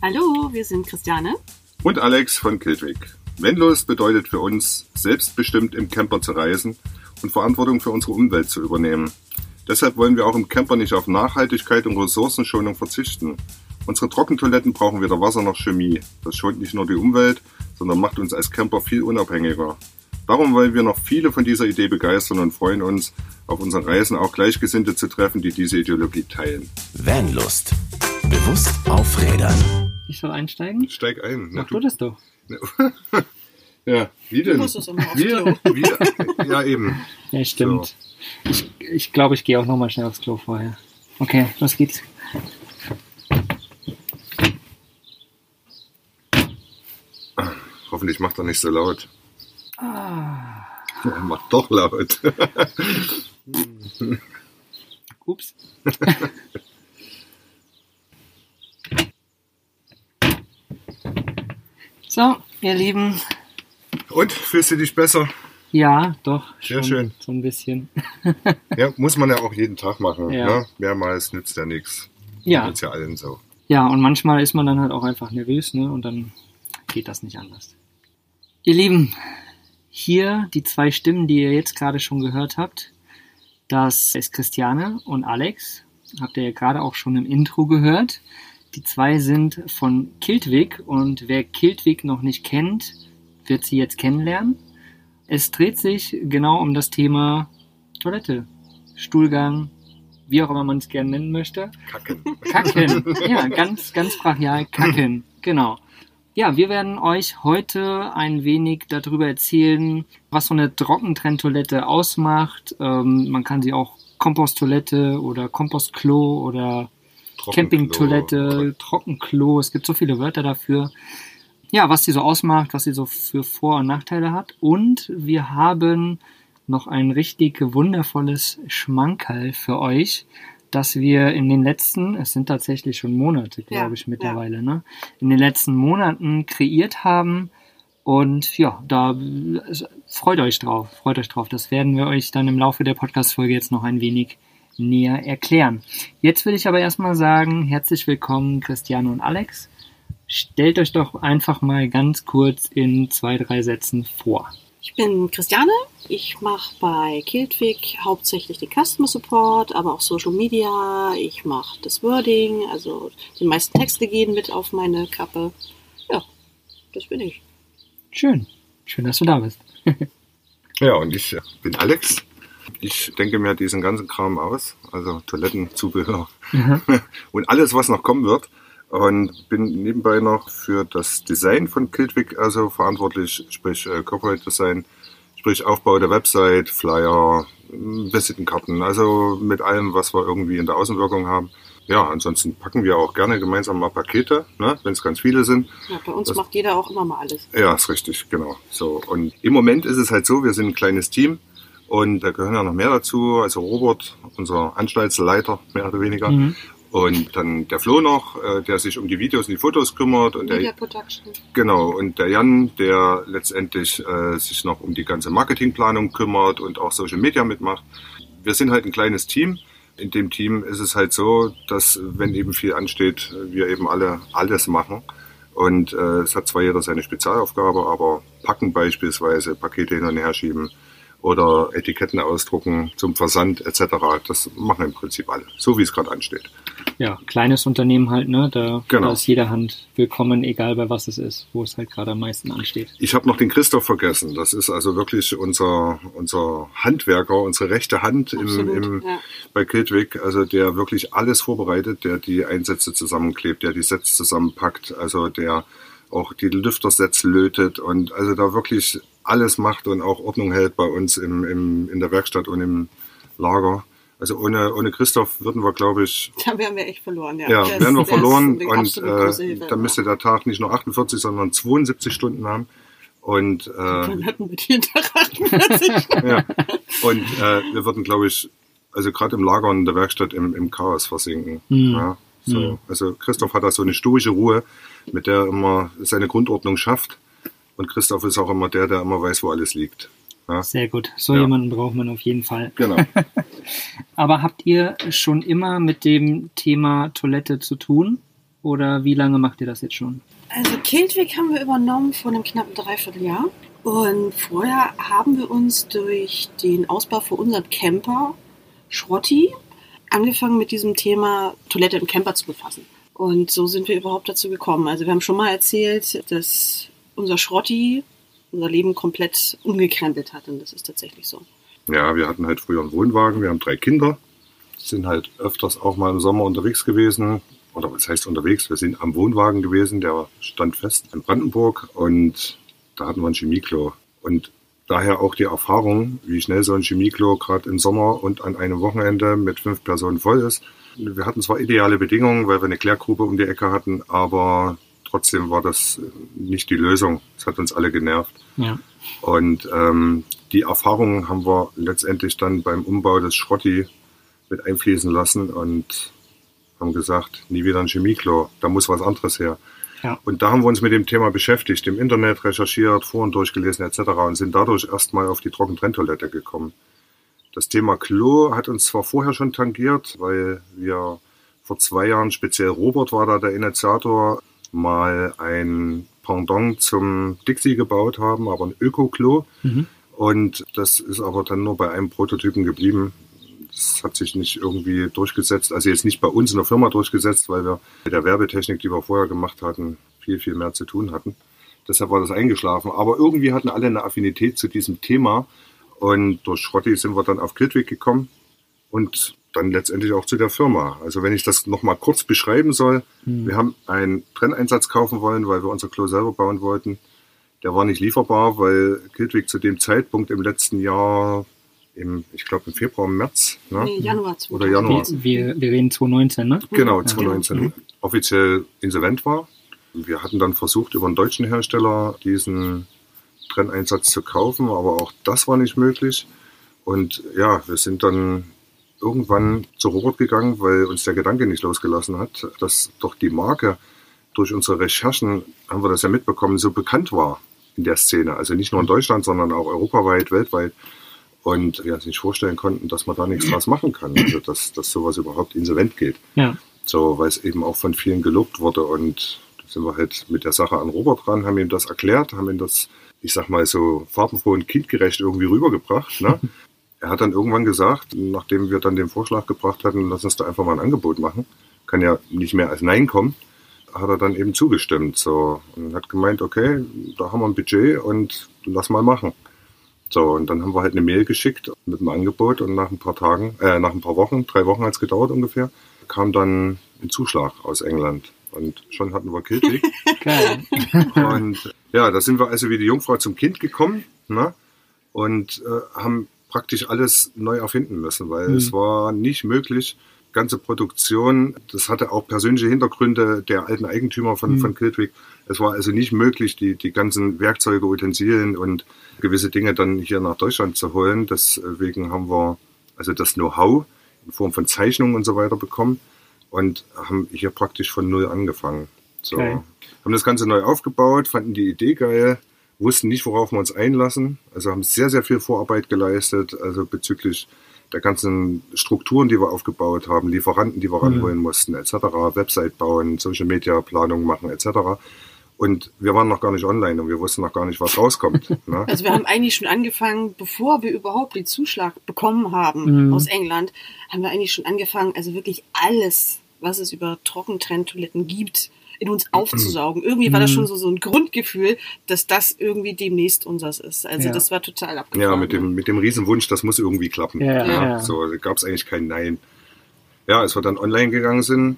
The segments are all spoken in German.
Hallo, wir sind Christiane und Alex von Kiltwig. Vanlust bedeutet für uns, selbstbestimmt im Camper zu reisen und Verantwortung für unsere Umwelt zu übernehmen. Deshalb wollen wir auch im Camper nicht auf Nachhaltigkeit und Ressourcenschonung verzichten. Unsere Trockentoiletten brauchen weder Wasser noch Chemie. Das schont nicht nur die Umwelt, sondern macht uns als Camper viel unabhängiger. Darum wollen wir noch viele von dieser Idee begeistern und freuen uns, auf unseren Reisen auch Gleichgesinnte zu treffen, die diese Ideologie teilen. Vanlust. Bewusst aufrädern. Ich soll einsteigen? Steig ein. Mach du das doch. ja, wie denn? Du musst es immer aufs wir, Klo. wir, ja, eben. Ja, stimmt. Ich, ich glaube, ich gehe auch nochmal schnell aufs Klo vorher. Okay, los geht's. Hoffentlich macht er nicht so laut. Ah. Er macht doch laut. Ups. so, ihr Lieben. Und, fühlst du dich besser? Ja, doch. Sehr schön. So ein bisschen. Ja, muss man ja auch jeden Tag machen. Ja. Ne? Mehrmals nützt ja nichts. Ja. Geht's ja allen so. Ja, und manchmal ist man dann halt auch einfach nervös, ne? Und dann geht das nicht anders. Ihr Lieben, hier die zwei Stimmen, die ihr jetzt gerade schon gehört habt. Das ist Christiane und Alex. Habt ihr ja gerade auch schon im Intro gehört. Die zwei sind von Kiltwig und wer Kiltwig noch nicht kennt, wird sie jetzt kennenlernen. Es dreht sich genau um das Thema Toilette, Stuhlgang, wie auch immer man es gerne nennen möchte. Kacken. Kacken. Ja, ganz, ganz brachial kacken. Genau. Ja, wir werden euch heute ein wenig darüber erzählen, was so eine Trockentrenntoilette ausmacht. Ähm, man kann sie auch Komposttoilette oder Kompostklo oder Campingtoilette, Trockenklo. Es gibt so viele Wörter dafür. Ja, was sie so ausmacht, was sie so für Vor- und Nachteile hat. Und wir haben noch ein richtig wundervolles Schmankerl für euch, dass wir in den letzten, es sind tatsächlich schon Monate, glaube Ja, ich mittlerweile, ne, in den letzten Monaten kreiert haben. Und ja, da freut euch drauf, freut euch drauf. Das werden wir euch dann im Laufe der Podcast-Folge jetzt noch ein wenig näher erklären. Jetzt will ich aber erstmal sagen, herzlich willkommen Christiane und Alex. Stellt euch doch einfach mal ganz kurz in zwei, drei Sätzen vor. Ich bin Christiane. Ich mache bei Kiltwig hauptsächlich den Customer Support, aber auch Social Media. Ich mache das Wording, also die meisten Texte gehen mit auf meine Kappe. Ja, das bin ich. Schön. Schön, dass du da bist. Ja, und ich äh, bin Alex. Ich denke mir diesen ganzen Kram aus, also Toilettenzubehör Mhm. und alles, was noch kommen wird. Und bin nebenbei noch für das Design von Kiltwig also verantwortlich, sprich äh, Corporate Design, sprich Aufbau der Website, Flyer, Visitenkarten, also mit allem, was wir irgendwie in der Außenwirkung haben. Ja, ansonsten packen wir auch gerne gemeinsam mal Pakete, ne, wenn es ganz viele sind. Ja, bei uns Das- macht jeder auch immer mal alles. Ja, ist richtig, genau. So und im Moment ist es halt so, wir sind ein kleines Team und da gehören ja noch mehr dazu. Also Robert, unser Anstaltsleiter mehr oder weniger, Mhm. und dann der Flo noch, äh, der sich um die Videos und die Fotos kümmert und Media der Production. genau und der Jan, der letztendlich äh, sich noch um die ganze Marketingplanung kümmert und auch Social Media mitmacht. Wir sind halt ein kleines Team. In dem Team ist es halt so, dass wenn eben viel ansteht, wir eben alle alles machen. Und äh, es hat zwar jeder seine Spezialaufgabe, aber packen beispielsweise, Pakete hin und her schieben oder Etiketten ausdrucken zum Versand etc., das machen im Prinzip alle, so wie es gerade ansteht. Ja, kleines Unternehmen halt, ne? Da, Genau. da ist jede Hand willkommen, egal bei was es ist, wo es halt gerade am meisten ansteht. Ich habe noch den Christoph vergessen. Das ist also wirklich unser, unser Handwerker, unsere rechte Hand im, Absolut, im, ja. bei Kiltwig, also der wirklich alles vorbereitet, der die Einsätze zusammenklebt, der die Sets zusammenpackt, also der auch die Lüftersets lötet und also da wirklich alles macht und auch Ordnung hält bei uns im, im, in der Werkstatt und im Lager. Also ohne, ohne Christoph würden wir, glaube ich, Da wären wir echt verloren, ja. ja, wären wir verloren und äh, dann müsste der Tag nicht nur 48, sondern 72 Stunden haben. Und, äh, Dann hatten wir jeden Tag 48. ja. und äh, wir würden, glaube ich, also gerade im Lager und in der Werkstatt im, im Chaos versinken. Hm. Ja, so. Hm. Also Christoph hat da so eine stoische Ruhe, mit der er immer seine Grundordnung schafft. Und Christoph ist auch immer der, der immer weiß, wo alles liegt. Ja, Sehr gut. So Ja. jemanden braucht man auf jeden Fall. genau. Aber habt ihr schon immer mit dem Thema Toilette zu tun? oder wie lange macht ihr das jetzt schon? Also Kiltwig haben wir übernommen vor einem knappen Dreivierteljahr. Und vorher haben wir uns durch den Ausbau für unseren Camper Schrotti angefangen mit diesem Thema Toilette im Camper zu befassen. Und so sind wir überhaupt dazu gekommen. Also wir haben schon mal erzählt, dass unser Schrotti unser Leben komplett umgekrempelt hat. Und das ist tatsächlich so. Ja, wir hatten halt früher einen Wohnwagen, wir haben drei Kinder, sind halt öfters auch mal im Sommer unterwegs gewesen. Oder was heißt unterwegs? Wir sind am Wohnwagen gewesen, der stand fest in Brandenburg und da hatten wir ein Chemieklo. Und daher auch die Erfahrung, wie schnell so ein Chemieklo gerade im Sommer und an einem Wochenende mit fünf Personen voll ist. Wir hatten zwar ideale Bedingungen, weil wir eine Klärgrube um die Ecke hatten, aber trotzdem war das nicht die Lösung. Es hat uns alle genervt. Ja. Und ähm, die Erfahrungen haben wir letztendlich dann beim Umbau des Schrotti mit einfließen lassen und haben gesagt, nie wieder ein Chemieklo, da muss was anderes her. Ja. Und da haben wir uns mit dem Thema beschäftigt, im Internet recherchiert, Foren durchgelesen etc. und sind dadurch erstmal auf die Trockentrenntoilette gekommen. Das Thema Klo hat uns zwar vorher schon tangiert, weil wir vor zwei Jahren, speziell Robert war da der Initiator, mal ein Pendant zum Dixie gebaut haben, aber ein Öko-Klo. Mhm. Und das ist aber dann nur bei einem Prototypen geblieben. Das hat sich nicht irgendwie durchgesetzt, also jetzt nicht bei uns in der Firma durchgesetzt, weil wir mit der Werbetechnik, die wir vorher gemacht hatten, viel, viel mehr zu tun hatten. Deshalb war das eingeschlafen. Aber irgendwie hatten alle eine Affinität zu diesem Thema. Und durch Schrotti sind wir dann auf Kiltwig gekommen und dann letztendlich auch zu der Firma. Also wenn ich das nochmal kurz beschreiben soll, Hm. wir haben einen Trenneinsatz kaufen wollen, weil wir unser Klo selber bauen wollten. Der war nicht lieferbar, weil Kiltwig zu dem Zeitpunkt im letzten Jahr, im, ich glaube im Februar, März, ne? Nee, Januar Oder Januar. Wir, wir, reden 2019, ne? Genau, Ja. 2019 offiziell insolvent war. Wir hatten dann versucht, über einen deutschen Hersteller diesen Trenneinsatz zu kaufen, aber auch das war nicht möglich. Und ja, wir sind dann irgendwann zu Robert gegangen, weil uns der Gedanke nicht losgelassen hat, dass doch die Marke durch unsere Recherchen, haben wir das ja mitbekommen, so bekannt war in der Szene. Also nicht nur in Deutschland, sondern auch europaweit, weltweit. Und wir uns nicht vorstellen konnten, dass man da nichts draus machen kann. Also dass, dass sowas überhaupt insolvent geht. Ja. So, weil es eben auch von vielen gelobt wurde. Und da sind wir halt mit der Sache an Robert dran, haben ihm das erklärt, haben ihm das, ich sag mal, so farbenfroh und kindgerecht irgendwie rübergebracht. Ne? er hat dann irgendwann gesagt, nachdem wir dann den Vorschlag gebracht hatten, lass uns da einfach mal ein Angebot machen. Kann ja nicht mehr als Nein kommen. Hat er dann eben zugestimmt. So, und hat gemeint, okay, da haben wir ein Budget und lass mal machen. So, und dann haben wir halt eine Mail geschickt mit einem Angebot und nach ein paar Tagen, äh, nach ein paar Wochen, drei Wochen hat es gedauert ungefähr, kam dann ein Zuschlag aus England. Und schon hatten wir Kiltwig. Geil. und ja, da sind wir also wie die Jungfrau zum Kind gekommen ne? und äh, haben praktisch alles neu erfinden müssen, weil Mhm. es war nicht möglich, ganze Produktion, das hatte auch persönliche Hintergründe der alten Eigentümer von, Mhm. von Kiltwig. Es war also nicht möglich, die, die ganzen Werkzeuge, Utensilien und gewisse Dinge dann hier nach Deutschland zu holen. Deswegen haben wir also das Know-how in Form von Zeichnungen und so weiter bekommen und haben hier praktisch von Null angefangen. So. Geil. Haben das Ganze neu aufgebaut, fanden die Idee geil, wussten nicht, worauf wir uns einlassen. Also haben sehr, sehr viel Vorarbeit geleistet, also bezüglich der ganzen Strukturen, die wir aufgebaut haben, Lieferanten, die wir ranholen mussten, etc., Website bauen, Social Media Planung machen, etc. Und wir waren noch gar nicht online und wir wussten noch gar nicht, was rauskommt. ne? Also wir haben eigentlich schon angefangen, bevor wir überhaupt den Zuschlag bekommen haben Mhm. aus England, haben wir eigentlich schon angefangen, also wirklich alles, was es über Trockentrenntoiletten gibt, in uns aufzusaugen. Irgendwie war das Mhm. schon so, so ein Grundgefühl, dass das irgendwie demnächst unseres ist. Also Ja. das war total abgefahren. Ja, mit dem, mit dem Riesenwunsch, das muss irgendwie klappen. Ja, ja, ja. So gab es eigentlich kein Nein. Ja, als wir dann online gegangen sind,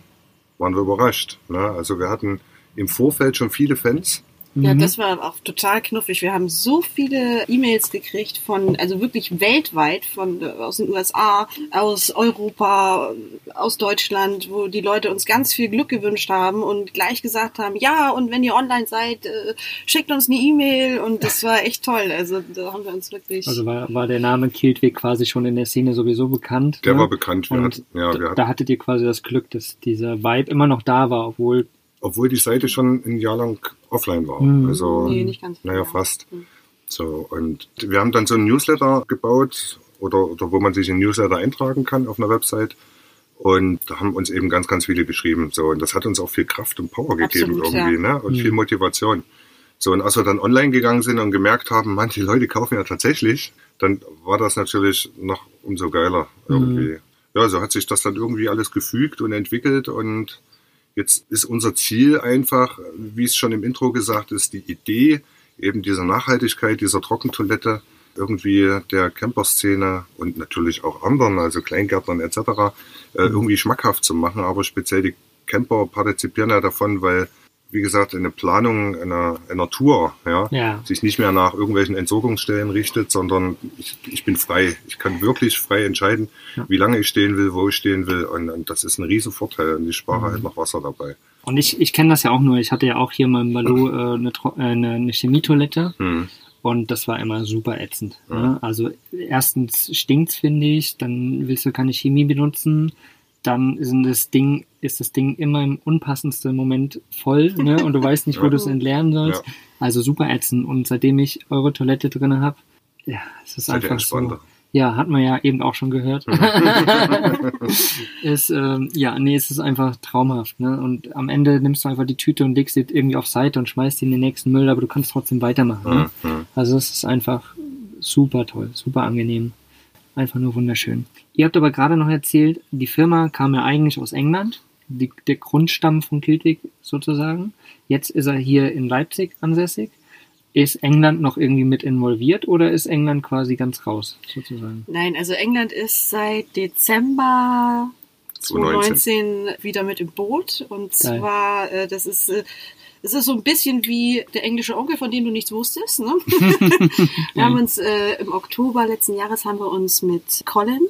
waren wir überrascht. Ne? Also wir hatten im Vorfeld schon viele Fans. Ja, Mhm. das war auch total knuffig. Wir haben so viele E-Mails gekriegt von, also wirklich weltweit, von äh, aus den USA, aus Europa, aus Deutschland, wo die Leute uns ganz viel Glück gewünscht haben und gleich gesagt haben, ja, und wenn ihr online seid, äh, schickt uns eine E-Mail und das war echt toll. Also da haben wir uns wirklich. Also war, war der Name Kiltwig quasi schon in der Szene sowieso bekannt. Der ne? war bekannt. Wir Und hatten, ja, wir hatten, da hattet ihr quasi das Glück, dass dieser Vibe immer noch da war, obwohl obwohl die Seite schon ein Jahr lang offline war. Mhm. Also, nee, nicht ganz. naja, fast. So, und wir haben dann so ein Newsletter gebaut oder, oder wo man sich in Newsletter eintragen kann auf einer Website. Und da haben uns eben ganz, ganz viele geschrieben. So, und das hat uns auch viel Kraft und Power gegeben Absolut, irgendwie, ne? Und Mhm. viel Motivation. So, und als wir dann online gegangen sind und gemerkt haben, manche Leute kaufen ja tatsächlich, dann war das natürlich noch umso geiler irgendwie. Ja, so hat sich das dann irgendwie alles gefügt und entwickelt und jetzt ist unser Ziel einfach, wie es schon im Intro gesagt ist, die Idee eben dieser Nachhaltigkeit, dieser Trockentoilette irgendwie der Camperszene und natürlich auch anderen, also Kleingärtnern etc., äh, irgendwie schmackhaft zu machen. Aber speziell die Camper partizipieren ja davon, weil, wie gesagt, eine Planung einer, einer Tour ja, Ja. sich nicht mehr nach irgendwelchen Entsorgungsstellen richtet, sondern ich, ich bin frei. Ich kann wirklich frei entscheiden, Ja. wie lange ich stehen will, wo ich stehen will. Und, und das ist ein Riesenvorteil. Und ich spare Mhm. halt noch Wasser dabei. Und ich, ich kenne das ja auch nur. Ich hatte ja auch hier mal im Balu äh, eine, äh, eine, eine Chemietoilette Hm. und das war immer super ätzend. Ja. Ne? Also erstens stinkt's, finde ich, dann willst du keine Chemie benutzen, dann ist das Ding, ist das Ding immer im unpassendsten Moment voll, ne? Und du weißt nicht, wo Ja. du es entleeren sollst. Ja. Also super ätzend. Und seitdem ich eure Toilette drin habe, ja, es ist Seid einfach so. Ja, hat man ja eben auch schon gehört. ist, ähm, ja, nee, es ist einfach traumhaft. Ne? Und am Ende nimmst du einfach die Tüte und legst sie irgendwie auf Seite und schmeißt sie in den nächsten Müll, aber du kannst trotzdem weitermachen. Ne? Also es ist einfach super toll, super angenehm. Einfach nur wunderschön. Ihr habt aber gerade noch erzählt, die Firma kam ja eigentlich aus England, die, der Grundstamm von Kiltig sozusagen. Jetzt ist er hier in Leipzig ansässig. Ist England noch irgendwie mit involviert oder ist England quasi ganz raus, sozusagen? Nein, also England ist seit Dezember 2019 wieder mit im Boot. Und Geil. zwar, äh, das ist, das ist so ein bisschen wie der englische Onkel, von dem du nichts wusstest. Ne? wir haben uns äh, im Oktober letzten Jahres haben wir uns mit Colin,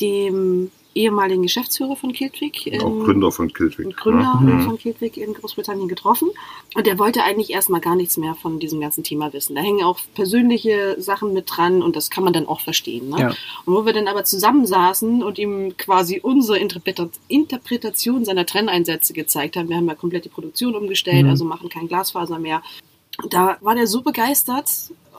dem ehemaligen Geschäftsführer von Kiltwick, Auch Gründer von Kiltwick. und Gründer ne? von Kiltwick in Großbritannien getroffen. Und der wollte eigentlich erstmal gar nichts mehr von diesem ganzen Thema wissen. Da hängen auch persönliche Sachen mit dran und das kann man dann auch verstehen. Ne? Ja. Und wo wir dann aber zusammensaßen und ihm quasi unsere Interpreta Interpretation seiner Trenneinsätze gezeigt haben, wir haben ja komplett die Produktion umgestellt, Mhm. also machen kein Glasfaser mehr. Da war der so begeistert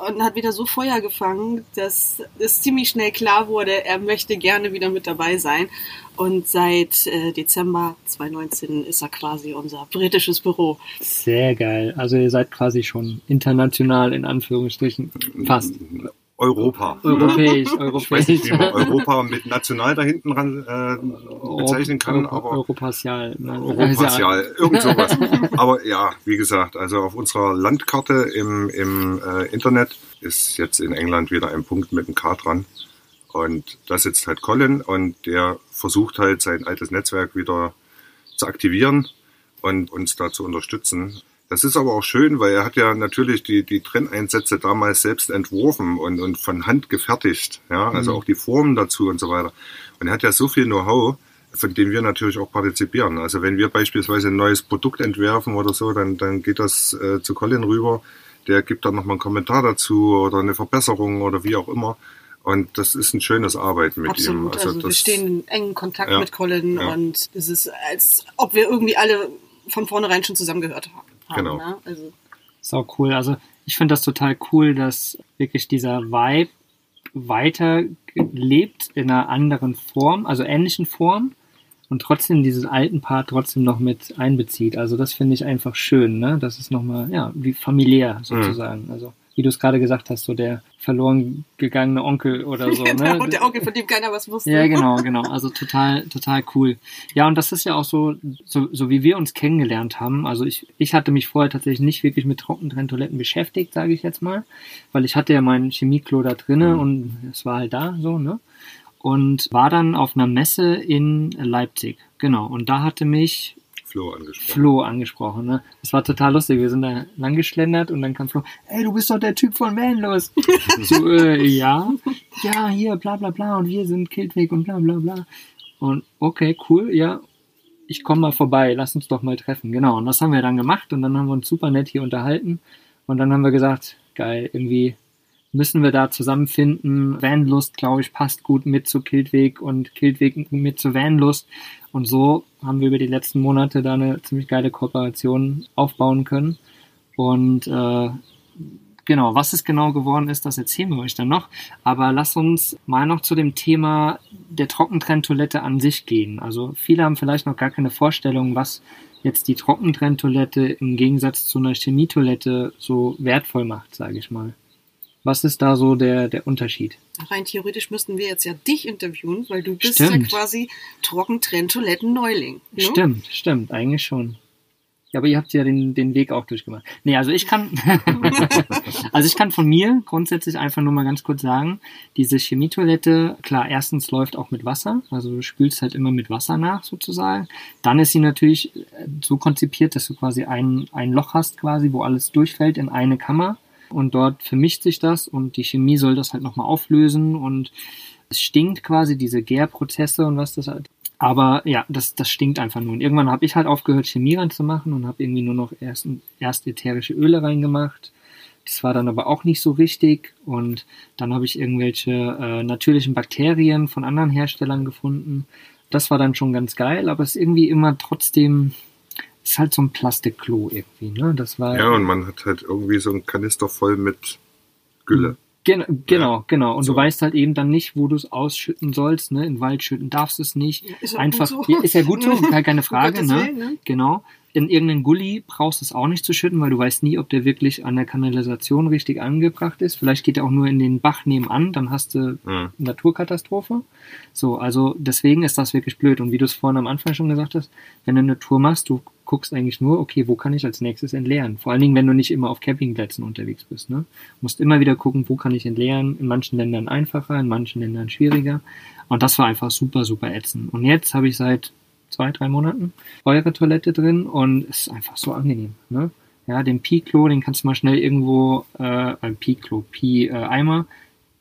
und hat wieder so Feuer gefangen, dass es ziemlich schnell klar wurde, er möchte gerne wieder mit dabei sein. Und seit äh, Dezember 2019 ist er quasi unser britisches Büro. Sehr geil. Also ihr seid quasi schon international in Anführungsstrichen fast. Europa. Europäisch, Ich weiß nicht, europäisch. wie man Europa mit national da hinten ran äh, bezeichnen kann, Euro- aber Europassial. ne? Europazial, irgend sowas. Aber ja, wie gesagt, also auf unserer Landkarte im, im äh, Internet ist jetzt in England wieder ein Punkt mit einem K dran. Und da sitzt halt Colin und der versucht halt sein altes Netzwerk wieder zu aktivieren und uns da zu unterstützen. Das ist aber auch schön, weil er hat ja natürlich die, die Trenneinsätze damals selbst entworfen und, und von Hand gefertigt. Ja, also Mhm. auch die Formen dazu und so weiter. Und er hat ja so viel Know-how, von dem wir natürlich auch partizipieren. Also wenn wir beispielsweise ein neues Produkt entwerfen oder so, dann, dann geht das äh, zu Colin rüber. Der gibt dann nochmal einen Kommentar dazu oder eine Verbesserung oder wie auch immer. Und das ist ein schönes Arbeiten mit ihm. Absolut. Also, wir stehen in engen Kontakt Ja. mit Colin Ja. und es ist, als ob wir irgendwie alle von vornherein schon zusammengehört haben. Genau. Ne? Also, Sau cool. Also ich finde das total cool, dass wirklich dieser Vibe weiter lebt in einer anderen Form, also ähnlichen Form und trotzdem diesen alten Part trotzdem noch mit einbezieht. Also das finde ich einfach schön, ne? Das ist nochmal, ja, wie familiär sozusagen. Also wie du es gerade gesagt hast, so der verloren gegangene Onkel oder so, ne? und der Onkel, von dem keiner was wusste. Ja, genau, genau. Also total, total cool. Ja, und das ist ja auch so, so, so wie wir uns kennengelernt haben. Also ich, ich hatte mich vorher tatsächlich nicht wirklich mit Trockentrenntoiletten beschäftigt, sage ich jetzt mal, weil ich hatte ja mein Chemieklo da drinne und es war halt da so, ne? Und war dann auf einer Messe in Leipzig, genau. Und da hatte mich Flo angesprochen. Flo angesprochen. Ne? Das war total lustig. Wir sind da lang geschlendert und dann kam Flo, ey, du bist doch der Typ von Vanlos. so, äh, ja, ja, hier, bla bla bla und wir sind Kiltweg und bla bla bla. Und okay, cool, ja, ich komme mal vorbei, lass uns doch mal treffen. Genau, und das haben wir dann gemacht und dann haben wir uns super nett hier unterhalten und dann haben wir gesagt, geil, irgendwie müssen wir da zusammenfinden. Vanlust, glaube ich, passt gut mit zu Kiltweg und Kiltweg mit zu Vanlust. Und so haben wir über die letzten Monate da eine ziemlich geile Kooperation aufbauen können. Und äh, Genau, was es genau geworden ist, das erzählen wir euch dann noch. Aber lass uns mal noch zu dem Thema der Trockentrenntoilette an sich gehen. Also viele haben vielleicht noch gar keine Vorstellung, was jetzt die Trockentrenntoilette im Gegensatz zu einer Chemietoilette so wertvoll macht, sage ich mal. Was ist da so der, der Unterschied? Rein theoretisch müssten wir jetzt ja dich interviewen, weil du bist Stimmt. ja quasi Trockentrenntoiletten-Neuling. Ne? Stimmt, stimmt, eigentlich schon. Ja, aber ihr habt ja den, den Weg auch durchgemacht. Nee, also ich kann, also ich kann von mir grundsätzlich einfach nur mal ganz kurz sagen, diese Chemietoilette, klar, erstens läuft auch mit Wasser, also du spülst halt immer mit Wasser nach sozusagen. Dann ist sie natürlich äh, so konzipiert, dass du quasi ein, ein Loch hast quasi, wo alles durchfällt in eine Kammer und dort vermischt sich das und die Chemie soll das halt nochmal auflösen und es stinkt quasi, diese Gärprozesse und was das halt. Aber ja, das, das stinkt einfach nur. Und irgendwann habe ich halt aufgehört, Chemie reinzumachen und habe irgendwie nur noch erst, erst ätherische Öle reingemacht. Das war dann aber auch nicht so richtig. Und dann habe ich irgendwelche äh, natürlichen Bakterien von anderen Herstellern gefunden. Das war dann schon ganz geil, aber es ist irgendwie immer trotzdem, ist halt so ein Plastikklo irgendwie, ne? Das war. Ja, und man hat halt irgendwie so einen Kanister voll mit Gülle. Gen genau, genau. Und So. du weißt halt eben dann nicht, wo du es ausschütten sollst. Ne? In den Wald schütten darfst du es nicht. Ja, ist ja Einfach, gut so. ja, ist ja gut so, gar keine Frage. Ne? Willen, ne? Genau. In irgendeinen Gully brauchst du es auch nicht zu schütten, weil du weißt nie, ob der wirklich an der Kanalisation richtig angebracht ist. Vielleicht geht er auch nur in den Bach nebenan, dann hast du Hm. Naturkatastrophe. So, also deswegen ist das wirklich blöd. Und wie du es vorhin am Anfang schon gesagt hast, wenn du eine Tour machst, du guckst eigentlich nur, okay, wo kann ich als nächstes entleeren? Vor allen Dingen, wenn du nicht immer auf Campingplätzen unterwegs bist. Ne? Du musst immer wieder gucken, wo kann ich entleeren. In manchen Ländern einfacher, in manchen Ländern schwieriger. Und das war einfach super, super ätzend. Und jetzt habe ich seit zwei, drei Monaten eure Toilette drin und es ist einfach so angenehm. Ne? Ja, den Pi-Klo, den kannst du mal schnell irgendwo, äh, ein Pi-Klo, Pi-Eimer,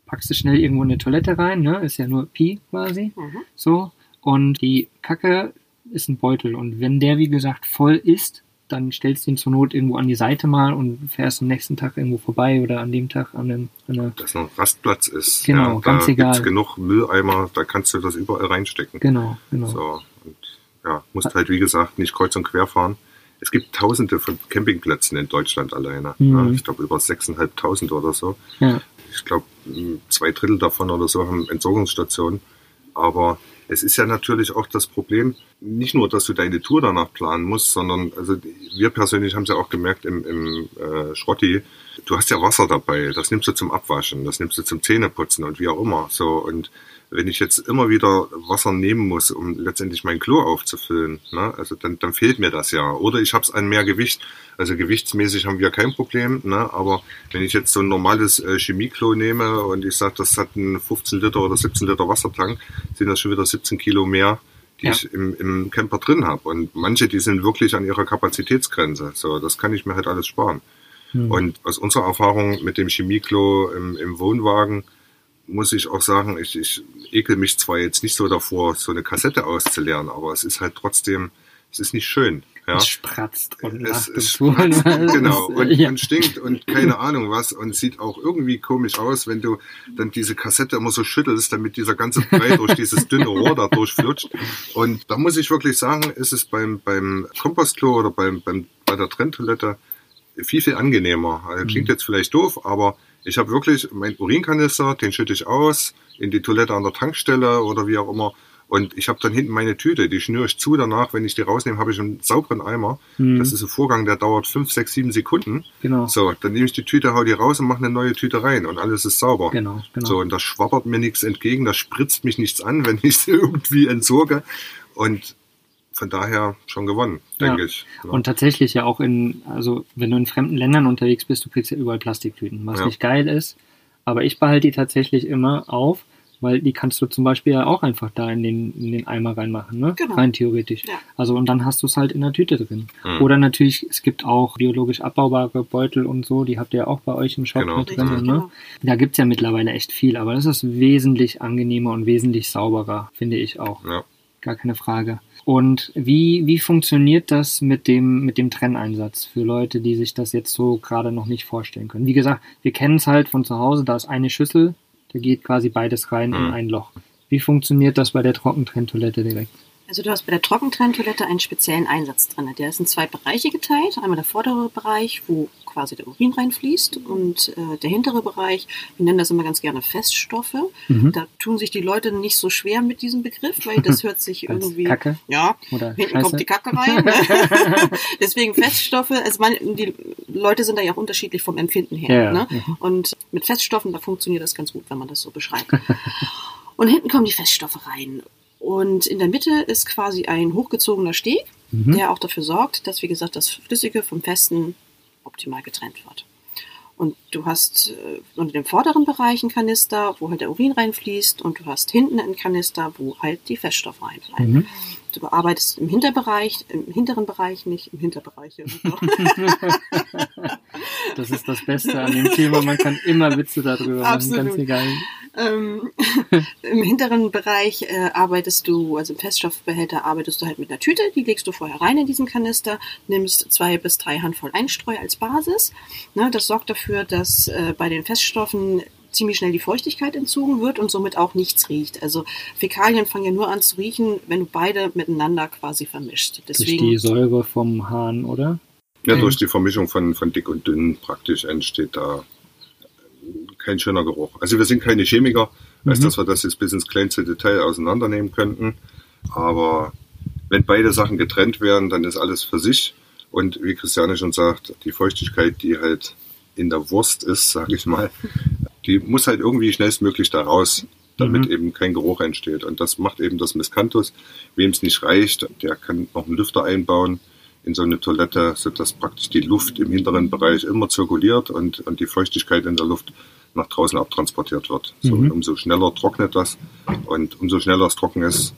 packst du schnell irgendwo in eine Toilette rein, ne? Ist ja nur Pi quasi. Mhm. So. Und die Kacke ist ein Beutel. Und wenn der, wie gesagt, voll ist, dann stellst du ihn zur Not irgendwo an die Seite mal und fährst am nächsten Tag irgendwo vorbei oder an dem Tag an, einem, an. Dass noch ein Rastplatz ist. Genau, ja, ganz da egal. gibt's genug Mülleimer, da kannst du das überall reinstecken. Genau, genau. So, ja, musst halt, wie gesagt, nicht kreuz und quer fahren. Es gibt tausende von Campingplätzen in Deutschland alleine. Mhm. Ja, ich glaube, über 6.500 oder so. Ja. Ich glaube, zwei Drittel davon oder so haben Entsorgungsstationen. Aber es ist ja natürlich auch das Problem, nicht nur, dass du deine Tour danach planen musst, sondern also wir persönlich haben es ja auch gemerkt im, im äh, Schrotti, du hast ja Wasser dabei, das nimmst du zum Abwaschen, das nimmst du zum Zähneputzen und wie auch immer. So und wenn ich jetzt immer wieder Wasser nehmen muss, um letztendlich mein Klo aufzufüllen, ne, also dann, dann fehlt mir das ja. Oder ich habe es an mehr Gewicht. Also gewichtsmäßig haben wir kein Problem, ne, aber wenn ich jetzt so ein normales äh, Chemieklo nehme und ich sage, das hat einen 15 Liter oder 17 Liter Wassertank, sind das schon wieder 17 Kilo mehr, die Ja. ich im, im Camper drin habe. Und manche, die sind wirklich an ihrer Kapazitätsgrenze. So, das kann ich mir halt alles sparen. Hm. Und aus unserer Erfahrung mit dem Chemieklo im, im Wohnwagen muss ich auch sagen, ich, ich ekel mich zwar jetzt nicht so davor, so eine Kassette auszuleeren, aber es ist halt trotzdem, es ist nicht schön. Ja? Es spratzt und Es, es spratzt, genau, und, ja. und stinkt und keine Ahnung was und sieht auch irgendwie komisch aus, wenn du dann diese Kassette immer so schüttelst, damit dieser ganze Brei durch dieses dünne Rohr da durchflutscht. Und da muss ich wirklich sagen, ist es beim, beim Kompostklo oder beim, beim, bei der Trenntoilette viel, viel angenehmer. Also, klingt jetzt vielleicht doof, aber ich habe wirklich meinen Urinkanister, den schütte ich aus in die Toilette an der Tankstelle oder wie auch immer. Und ich habe dann hinten meine Tüte, die schnüre ich zu. Danach, wenn ich die rausnehme, habe ich einen sauberen Eimer. Mhm. Das ist ein Vorgang, der dauert fünf, sechs, sieben Sekunden. Genau. So, dann nehme ich die Tüte, hau die raus und mache eine neue Tüte rein und alles ist sauber. Genau, genau. So, und da schwabbert mir nichts entgegen, da spritzt mich nichts an, wenn ich es irgendwie entsorge. Und von daher schon gewonnen, denke Ja. ich. Ja. Und tatsächlich ja auch in, also wenn du in fremden Ländern unterwegs bist, du kriegst ja überall Plastiktüten, was Ja. nicht geil ist. Aber ich behalte die tatsächlich immer auf, weil die kannst du zum Beispiel ja auch einfach da in den, in den Eimer reinmachen, ne? Genau. Rein theoretisch. Ja. Also und dann hast du es halt in der Tüte drin. Mhm. Oder natürlich, es gibt auch biologisch abbaubare Beutel und so, die habt ihr ja auch bei euch im Shop Genau. mit drin. Richtig, Ne? genau. Da gibt's ja mittlerweile echt viel, aber das ist wesentlich angenehmer und wesentlich sauberer, finde ich auch ja. gar keine Frage. Und wie, wie funktioniert das mit dem, mit dem Trenneinsatz für Leute, die sich das jetzt so gerade noch nicht vorstellen können? Wie gesagt, wir kennen es halt von zu Hause, da ist eine Schüssel, da geht quasi beides rein in Mhm. ein Loch. Wie funktioniert das bei der Trockentrenntoilette direkt? Also du hast bei der Trockentrenntoilette einen speziellen Einsatz drin. Der ist in zwei Bereiche geteilt. Einmal der vordere Bereich, wo quasi der Urin reinfließt und äh, der hintere Bereich, wir nennen das immer ganz gerne Feststoffe. Mhm. Da tun sich die Leute nicht so schwer mit diesem Begriff, weil das hört sich irgendwie... Kacke? Ja, Oder hinten Scheiße? kommt die Kacke rein. Ne? Deswegen Feststoffe, also man, die Leute sind da ja auch unterschiedlich vom Empfinden her. Ja, Ne? mhm. Und mit Feststoffen, da funktioniert das ganz gut, wenn man das so beschreibt. Und hinten kommen die Feststoffe rein. Und in der Mitte ist quasi ein hochgezogener Steg, Mhm. der auch dafür sorgt, dass, wie gesagt, das Flüssige vom Festen optimal getrennt wird. Und du hast äh, unter dem vorderen Bereich einen Kanister, wo halt der Urin reinfließt, und du hast hinten einen Kanister, wo halt die Feststoffe reinfallen. Mhm. Du bearbeitest im Hinterbereich, im hinteren Bereich nicht, im Hinterbereich. Das ist das Beste an dem Thema. Man kann immer Witze darüber machen, Absolut. ganz egal. ähm, Im hinteren Bereich äh, arbeitest du, also im Feststoffbehälter arbeitest du halt mit einer Tüte, die legst du vorher rein in diesen Kanister, nimmst zwei bis drei Handvoll Einstreu als Basis. Ne, das sorgt dafür, dass äh, bei den Feststoffen ziemlich schnell die Feuchtigkeit entzogen wird und somit auch nichts riecht. Also Fäkalien fangen ja nur an zu riechen, wenn du beide miteinander quasi vermischt. Durch Deswegen die Säure vom Hahn, oder? Ja, Mhm. durch die Vermischung von, von dick und dünn praktisch entsteht da kein schöner Geruch. Also wir sind keine Chemiker, als Mhm. dass wir das jetzt bis ins kleinste Detail auseinandernehmen könnten. Aber wenn beide Sachen getrennt werden, dann ist alles für sich. Und wie Christiane schon sagt, die Feuchtigkeit, die halt in der Wurst ist, sage ich mal, die muss halt irgendwie schnellstmöglich da raus, damit Mhm. eben kein Geruch entsteht. Und das macht eben das Miscanthus. Wem es nicht reicht, der kann noch einen Lüfter einbauen in so eine Toilette, sodass praktisch die Luft im hinteren Bereich immer zirkuliert und, und die Feuchtigkeit in der Luft nach draußen abtransportiert wird. So, Mhm. umso schneller trocknet das und umso schneller es trocken ist,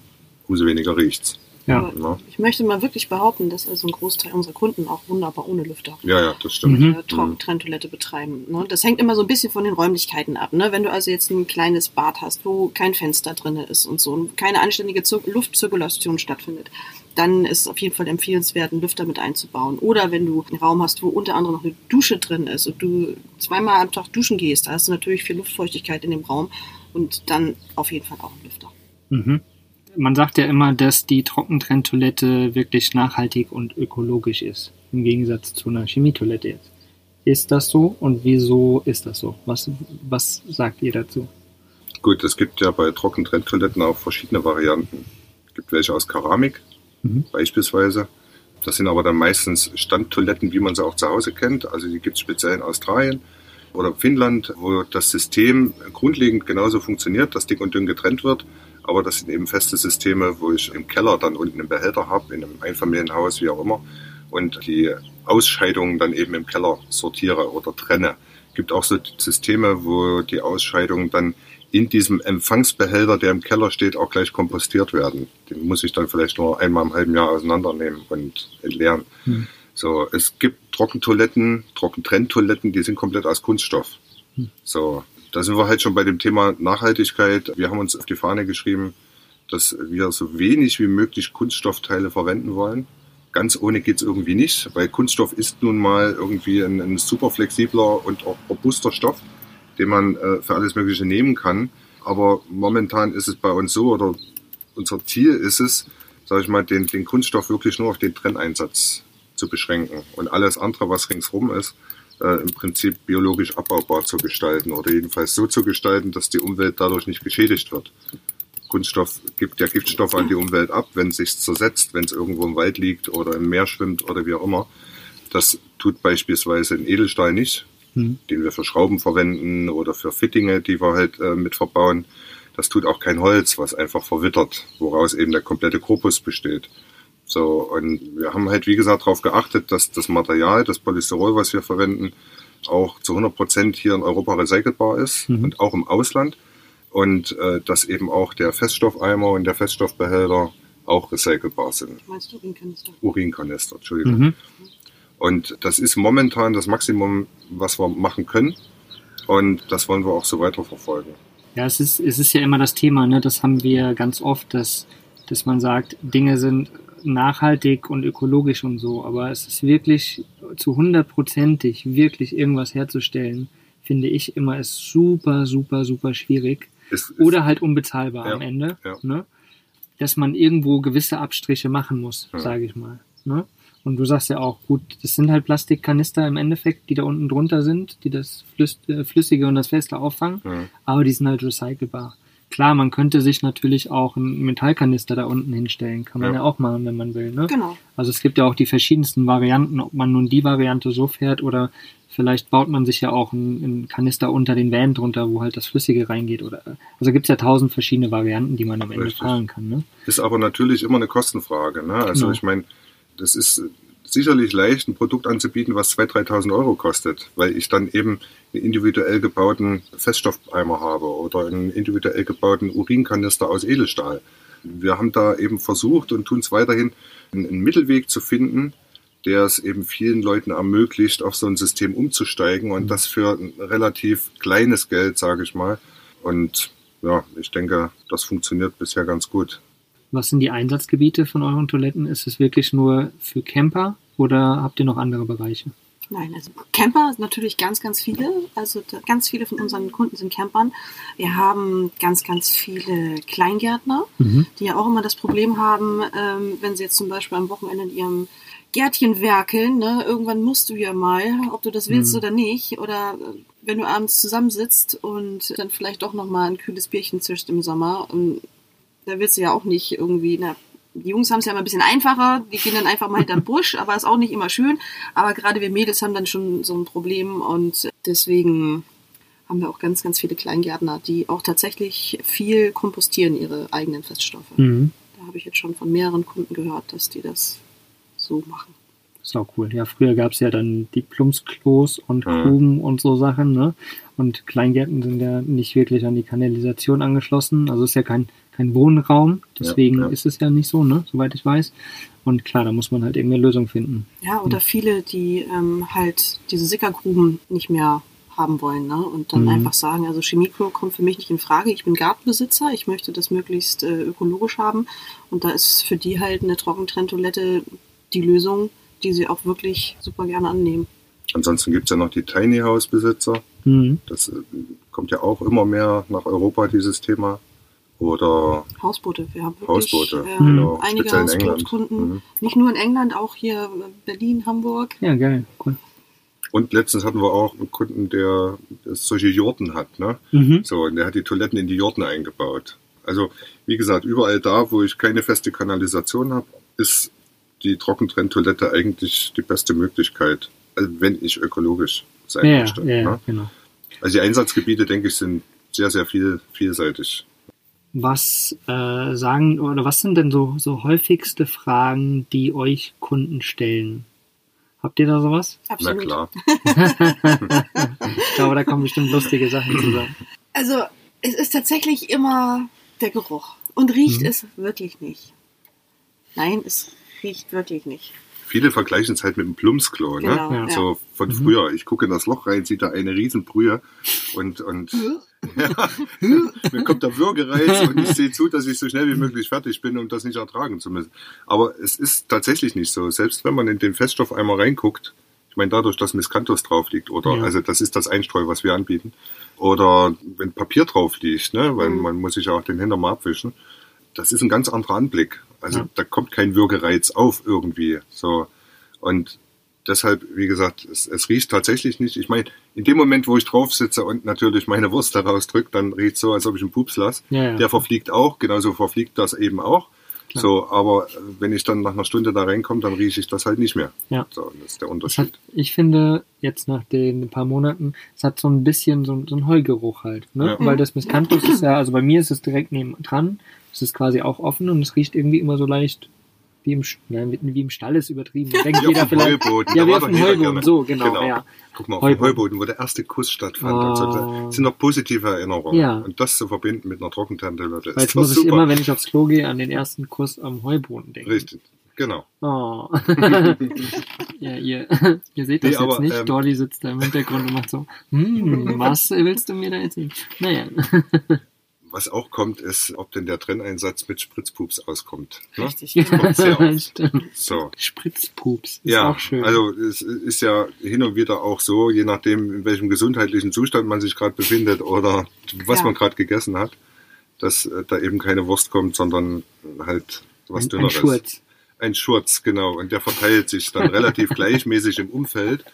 umso weniger riecht's. Ja. Ja. ich möchte mal wirklich behaupten, dass also ein Großteil unserer Kunden auch wunderbar ohne Lüfter Ja, ja, das stimmt. Mhm. äh, Trockentrenntoilette betreiben. Ne? Das hängt immer so ein bisschen von den Räumlichkeiten ab. Ne? Wenn du also jetzt ein kleines Bad hast, wo kein Fenster drin ist und so und keine anständige Zir Luftzirkulation stattfindet, dann ist es auf jeden Fall empfehlenswert, einen Lüfter mit einzubauen. Oder wenn du einen Raum hast, wo unter anderem noch eine Dusche drin ist und du zweimal am Tag duschen gehst, da hast du natürlich viel Luftfeuchtigkeit in dem Raum und dann auf jeden Fall auch einen Lüfter. Mhm. Man sagt ja immer, dass die Trockentrenntoilette wirklich nachhaltig und ökologisch ist, im Gegensatz zu einer Chemietoilette jetzt. Ist das so und wieso ist das so? Was, was sagt ihr dazu? Gut, es gibt ja bei Trockentrenntoiletten auch verschiedene Varianten. Es gibt welche aus Keramik, Mhm. beispielsweise. Das sind aber dann meistens Standtoiletten, wie man sie auch zu Hause kennt. Also die gibt es speziell in Australien oder Finnland, wo das System grundlegend genauso funktioniert, dass dick und dünn getrennt wird. Aber das sind eben feste Systeme, wo ich im Keller dann unten einen Behälter habe, in einem Einfamilienhaus, wie auch immer, und die Ausscheidungen dann eben im Keller sortiere oder trenne. gibt auch so Systeme, wo die Ausscheidungen dann in diesem Empfangsbehälter, der im Keller steht, auch gleich kompostiert werden. Den muss ich dann vielleicht nur einmal im halben Jahr auseinandernehmen und entleeren. Hm. So, es gibt Trockentoiletten, Trockentrenntoiletten, die sind komplett aus Kunststoff. Hm. So, da sind wir halt schon bei dem Thema Nachhaltigkeit. Wir haben uns auf die Fahne geschrieben, dass wir so wenig wie möglich Kunststoffteile verwenden wollen. Ganz ohne geht's irgendwie nicht, weil Kunststoff ist nun mal irgendwie ein, ein super flexibler und auch robuster Stoff, den man äh, für alles Mögliche nehmen kann. Aber momentan ist es bei uns so, oder unser Ziel ist es, sage ich mal, den, den Kunststoff wirklich nur auf den Trenneinsatz zu beschränken und alles andere, was ringsrum ist, äh, im Prinzip biologisch abbaubar zu gestalten oder jedenfalls so zu gestalten, dass die Umwelt dadurch nicht geschädigt wird. Kunststoff gibt ja Giftstoffe an die Umwelt ab, wenn es sich zersetzt, wenn es irgendwo im Wald liegt oder im Meer schwimmt oder wie auch immer. Das tut beispielsweise ein Edelstahl nicht, Hm. den wir für Schrauben verwenden oder für Fittinge, die wir halt äh, mit verbauen. Das tut auch kein Holz, was einfach verwittert, woraus eben der komplette Korpus besteht. So, und wir haben halt, wie gesagt, darauf geachtet, dass das Material, das Polystyrol, was wir verwenden, auch zu 100 Prozent hier in Europa recycelbar ist Mhm. und auch im Ausland. Und äh, dass eben auch der Feststoffeimer und der Feststoffbehälter auch recycelbar sind. Meinst du Urinkanister? Urinkanister, Entschuldigung. Mhm. Und das ist momentan das Maximum, was wir machen können. Und das wollen wir auch so weiterverfolgen. Ja, es ist, es ist ja immer das Thema, ne? das haben wir ganz oft, dass, dass man sagt, Dinge sind nachhaltig und ökologisch und so, aber es ist wirklich zu hundertprozentig wirklich irgendwas herzustellen, finde ich immer ist super, super, super schwierig Ist, ist, oder halt unbezahlbar Ja, am Ende. ja. Ne? dass man irgendwo gewisse Abstriche machen muss, Ja. sage ich mal. Ne? Und du sagst ja auch, gut, das sind halt Plastikkanister im Endeffekt, die da unten drunter sind, die das äh, Flüssige und das Feste auffangen, Ja. aber die sind halt recycelbar. Klar, man könnte sich natürlich auch einen Metallkanister da unten hinstellen, kann man ja, Ja. auch machen, wenn man will. Ne? Genau. Also es gibt ja auch die verschiedensten Varianten, ob man nun die Variante so fährt oder vielleicht baut man sich ja auch einen, einen Kanister unter den Van drunter, wo halt das Flüssige reingeht. Oder also gibt's ja tausend verschiedene Varianten, die man am Ende Richtig. fahren kann. Ne? Ist aber natürlich immer eine Kostenfrage. Ne? Also Genau. ich meine, das ist sicherlich leicht, ein Produkt anzubieten, was 2.000, 3.000 Euro kostet, weil ich dann eben einen individuell gebauten Feststoffeimer habe oder einen individuell gebauten Urinkanister aus Edelstahl. Wir haben da eben versucht und tun es weiterhin, einen, Mittelweg zu finden, der es eben vielen Leuten ermöglicht, auf so ein System umzusteigen und das für ein relativ kleines Geld, sage ich mal. Und ja, ich denke, das funktioniert bisher ganz gut. Was sind die Einsatzgebiete von euren Toiletten? Ist es wirklich nur für Camper oder habt ihr noch andere Bereiche? Nein, also Camper natürlich ganz, ganz viele. Also ganz viele von unseren Kunden sind Campern. Wir haben ganz, ganz viele Kleingärtner, die ja auch immer das Problem haben, ähm, wenn sie jetzt zum Beispiel am Wochenende in ihrem Gärtchen werkeln, ne? irgendwann musst du ja mal, ob du das willst Mhm. oder nicht. Oder äh, wenn du abends zusammensitzt und dann vielleicht doch nochmal ein kühles Bierchen zischt im Sommer. Und da willst du ja auch nicht irgendwie, na, die Jungs haben es ja immer ein bisschen einfacher, die gehen dann einfach mal hinterm Busch, aber ist auch nicht immer schön. Aber gerade wir Mädels haben dann schon so ein Problem und deswegen haben wir auch ganz, ganz viele Kleingärtner, die auch tatsächlich viel kompostieren, ihre eigenen Feststoffe. Mhm. Da habe ich jetzt schon von mehreren Kunden gehört, dass die das so machen. Ist auch cool. Ja, früher gab's ja dann die Plumpsklos und Mhm. Gruben und so Sachen, ne? Und Kleingärten sind ja nicht wirklich an die Kanalisation angeschlossen. Also ist ja kein, kein Wohnraum. Deswegen ja. ist es ja nicht so, ne? Soweit ich weiß. Und klar, da muss man halt irgendeine Lösung finden. Ja, oder viele, die ähm, halt diese Sickergruben nicht mehr haben wollen ne? und dann Mhm. einfach sagen, also Chemieklo kommt für mich nicht in Frage. Ich bin Gartenbesitzer, ich möchte das möglichst äh, ökologisch haben und da ist für die halt eine Trockentrenntoilette die Lösung, die sie auch wirklich super gerne annehmen. Ansonsten gibt's ja noch die Tiny House Besitzer. Mhm. Das äh, kommt ja auch immer mehr nach Europa, dieses Thema. Oder Hausboote, wir haben wirklich Hausboote, äh, genau, einige speziell in England. Hausbootkunden, Mhm. nicht nur in England, auch hier Berlin, Hamburg. Ja, geil. Cool. und letztens hatten wir auch einen Kunden, der solche Jurten hat, ne? Mhm. So, und der hat die Toiletten in die Jurten eingebaut. Also, wie gesagt, überall da, wo ich keine feste Kanalisation habe, ist die Trockentrenntoilette eigentlich die beste Möglichkeit, also wenn ich ökologisch sein Ja, möchte. ja, ja, ne? genau. Also die Einsatzgebiete, denke ich, sind sehr, sehr viel, vielseitig. Was äh, sagen oder was sind denn so, so häufigste Fragen, die euch Kunden stellen? Habt ihr da sowas? Absolut. Na klar. Ich glaube, da kommen bestimmt lustige Sachen zusammen. Also es ist tatsächlich immer der Geruch. Und riecht Mhm. es wirklich nicht. Nein, es riecht wirklich nicht. Viele vergleichen es halt mit dem Plumpsklo, ne? Genau, Ja. So von früher. Ich gucke in das Loch rein, sehe da eine Riesenbrühe und, und ja, mir kommt der Würgereiz und ich sehe zu, dass ich so schnell wie möglich fertig bin, um das nicht ertragen zu müssen. Aber es ist tatsächlich nicht so. Selbst wenn man in den Feststoffeimer reinguckt, ich meine, dadurch, dass Miscanthus drauf liegt, oder, Ja. also das ist das Einstreu, was wir anbieten, oder wenn Papier drauf liegt, ne, weil Mhm. man muss sich ja auch den Hintern mal abwischen, das ist ein ganz anderer Anblick. Also Ja. da kommt kein Würgereiz auf irgendwie. So. Und deshalb, wie gesagt, es, es riecht tatsächlich nicht. Ich meine, in dem Moment, wo ich drauf sitze und natürlich meine Wurst daraus drücke, dann riecht so, als ob ich einen Pups lasse. Ja, ja. Der verfliegt auch, genauso verfliegt das eben auch. Klar. So, aber äh, wenn ich dann nach einer Stunde da reinkomme, dann rieche ich das halt nicht mehr. Ja. So, das ist der Das hat, Unterschied. ich finde, jetzt nach den paar Monaten, es hat so ein bisschen so, so einen Heugeruch halt. Ne? Ja. Weil das Miscanthus ist ja, also bei mir ist es direkt neben dran. Es ist quasi auch offen und es riecht irgendwie immer so leicht wie im, nein, wie im Stall ist übertrieben. Da denkt Wie auf jeder dem vielleicht. Heuboden. Ja, wie auf dem Heuboden, so, genau, ja. Guck mal, auf Heuboden. dem Heuboden, wo der erste Kuss stattfand. Oh. So. Das sind noch positive Erinnerungen. Ja. Und das zu verbinden mit einer Trockentantoilette Weil ist jetzt muss ich super. immer, wenn ich aufs Klo gehe, an den ersten Kuss am Heuboden denken. Richtig, genau. Oh. ja, ihr, ihr seht das Nee, jetzt aber, nicht. ähm, Dolly sitzt da im Hintergrund und macht so, hm, was willst du mir da erzählen? Naja. Was auch kommt, ist, ob denn der Trenneinsatz mit Spritzpups auskommt. Ne? Richtig. kommt sehr oft. So. Spritzpups. Ist Ja, auch schön. also es ist ja hin und wieder auch so, je nachdem, in welchem gesundheitlichen Zustand man sich gerade befindet oder was Ja. man gerade gegessen hat, dass äh, da eben keine Wurst kommt, sondern halt was Ein, ein dünneres. Schurz. Ein Schurz, genau. Und der verteilt sich dann relativ gleichmäßig im Umfeld.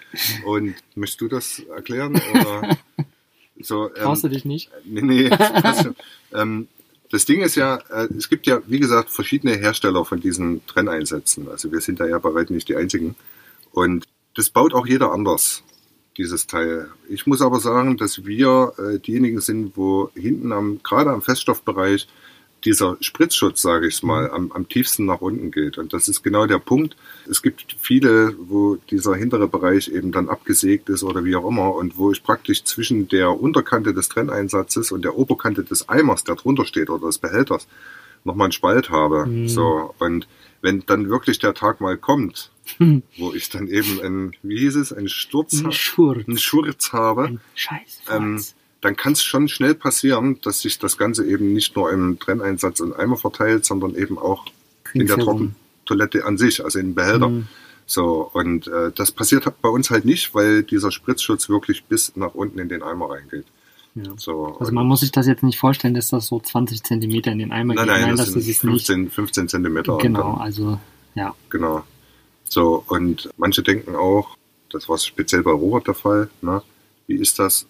Und möchtest du das erklären? Oder so, ähm, Traust du dich nicht? Nee, nee, das ähm, das Ding ist ja, äh, es gibt ja, wie gesagt, verschiedene Hersteller von diesen Trenneinsätzen. Also wir sind da ja bei weitem nicht die einzigen. Und das baut auch jeder anders, dieses Teil. Ich muss aber sagen, dass wir äh, diejenigen sind, wo hinten am, gerade am Feststoffbereich, dieser Spritzschutz, sage ich mal, am, am tiefsten nach unten geht. Und das ist genau der Punkt. Es gibt viele, wo dieser hintere Bereich eben dann abgesägt ist oder wie auch immer und wo ich praktisch zwischen der Unterkante des Trenneinsatzes und der Oberkante des Eimers, der drunter steht oder des Behälters, nochmal einen Spalt habe. Mhm. So. Und wenn dann wirklich der Tag mal kommt, wo ich dann eben ein, wie hieß es, ein Sturz, Ein Schurz. einen Schurz habe, Ein Scheiß. ähm, dann kann es schon schnell passieren, dass sich das Ganze eben nicht nur im Trenneinsatz und Eimer verteilt, sondern eben auch in der. Trockentoilette an sich, also im Behälter. Mhm. So, und äh, das passiert bei uns halt nicht, weil dieser Spritzschutz wirklich bis nach unten in den Eimer reingeht. Ja. So, Also man muss sich das jetzt nicht vorstellen, dass das so 20 Zentimeter in den Eimer nein, geht. nein, das, das sind ist es nicht. 15, 15 Zentimeter. Genau, dann- also ja. Genau. So, und manche denken auch, das war speziell bei Robert der Fall, ne? wie ist das,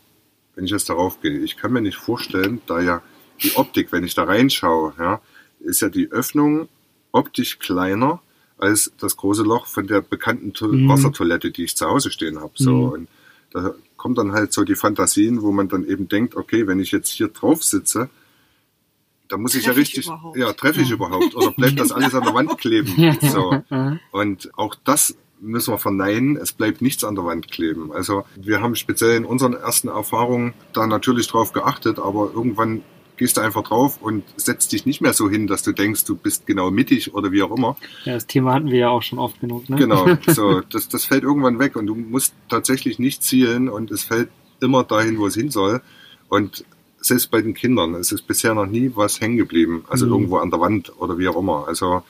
wenn ich jetzt darauf gehe? Ich kann mir nicht vorstellen, da ja die Optik, wenn ich da reinschaue, ja, ist ja die Öffnung optisch kleiner als das große Loch von der bekannten to Mhm. Wassertoilette, die ich zu Hause stehen habe. So, Mhm. und da kommt dann halt so die Fantasien, wo man dann eben denkt, okay, wenn ich jetzt hier drauf sitze, da muss ich ja Treff ich richtig, überhaupt? ja, treffe ich überhaupt oder bleibt das alles an der Wand kleben? So. Und auch das müssen wir verneinen. Es bleibt nichts an der Wand kleben. Also wir haben speziell in unseren ersten Erfahrungen da natürlich drauf geachtet, aber irgendwann gehst du einfach drauf und setzt dich nicht mehr so hin, dass du denkst, du bist genau mittig oder wie auch immer. ja, das Thema hatten wir ja auch schon oft genug. Ne? Genau. So, das, das fällt irgendwann weg und du musst tatsächlich nicht zielen und es fällt immer dahin, wo es hin soll. Und selbst bei den Kindern, es ist bisher noch nie was hängen geblieben. Also Mhm. irgendwo an der Wand oder wie auch immer. Also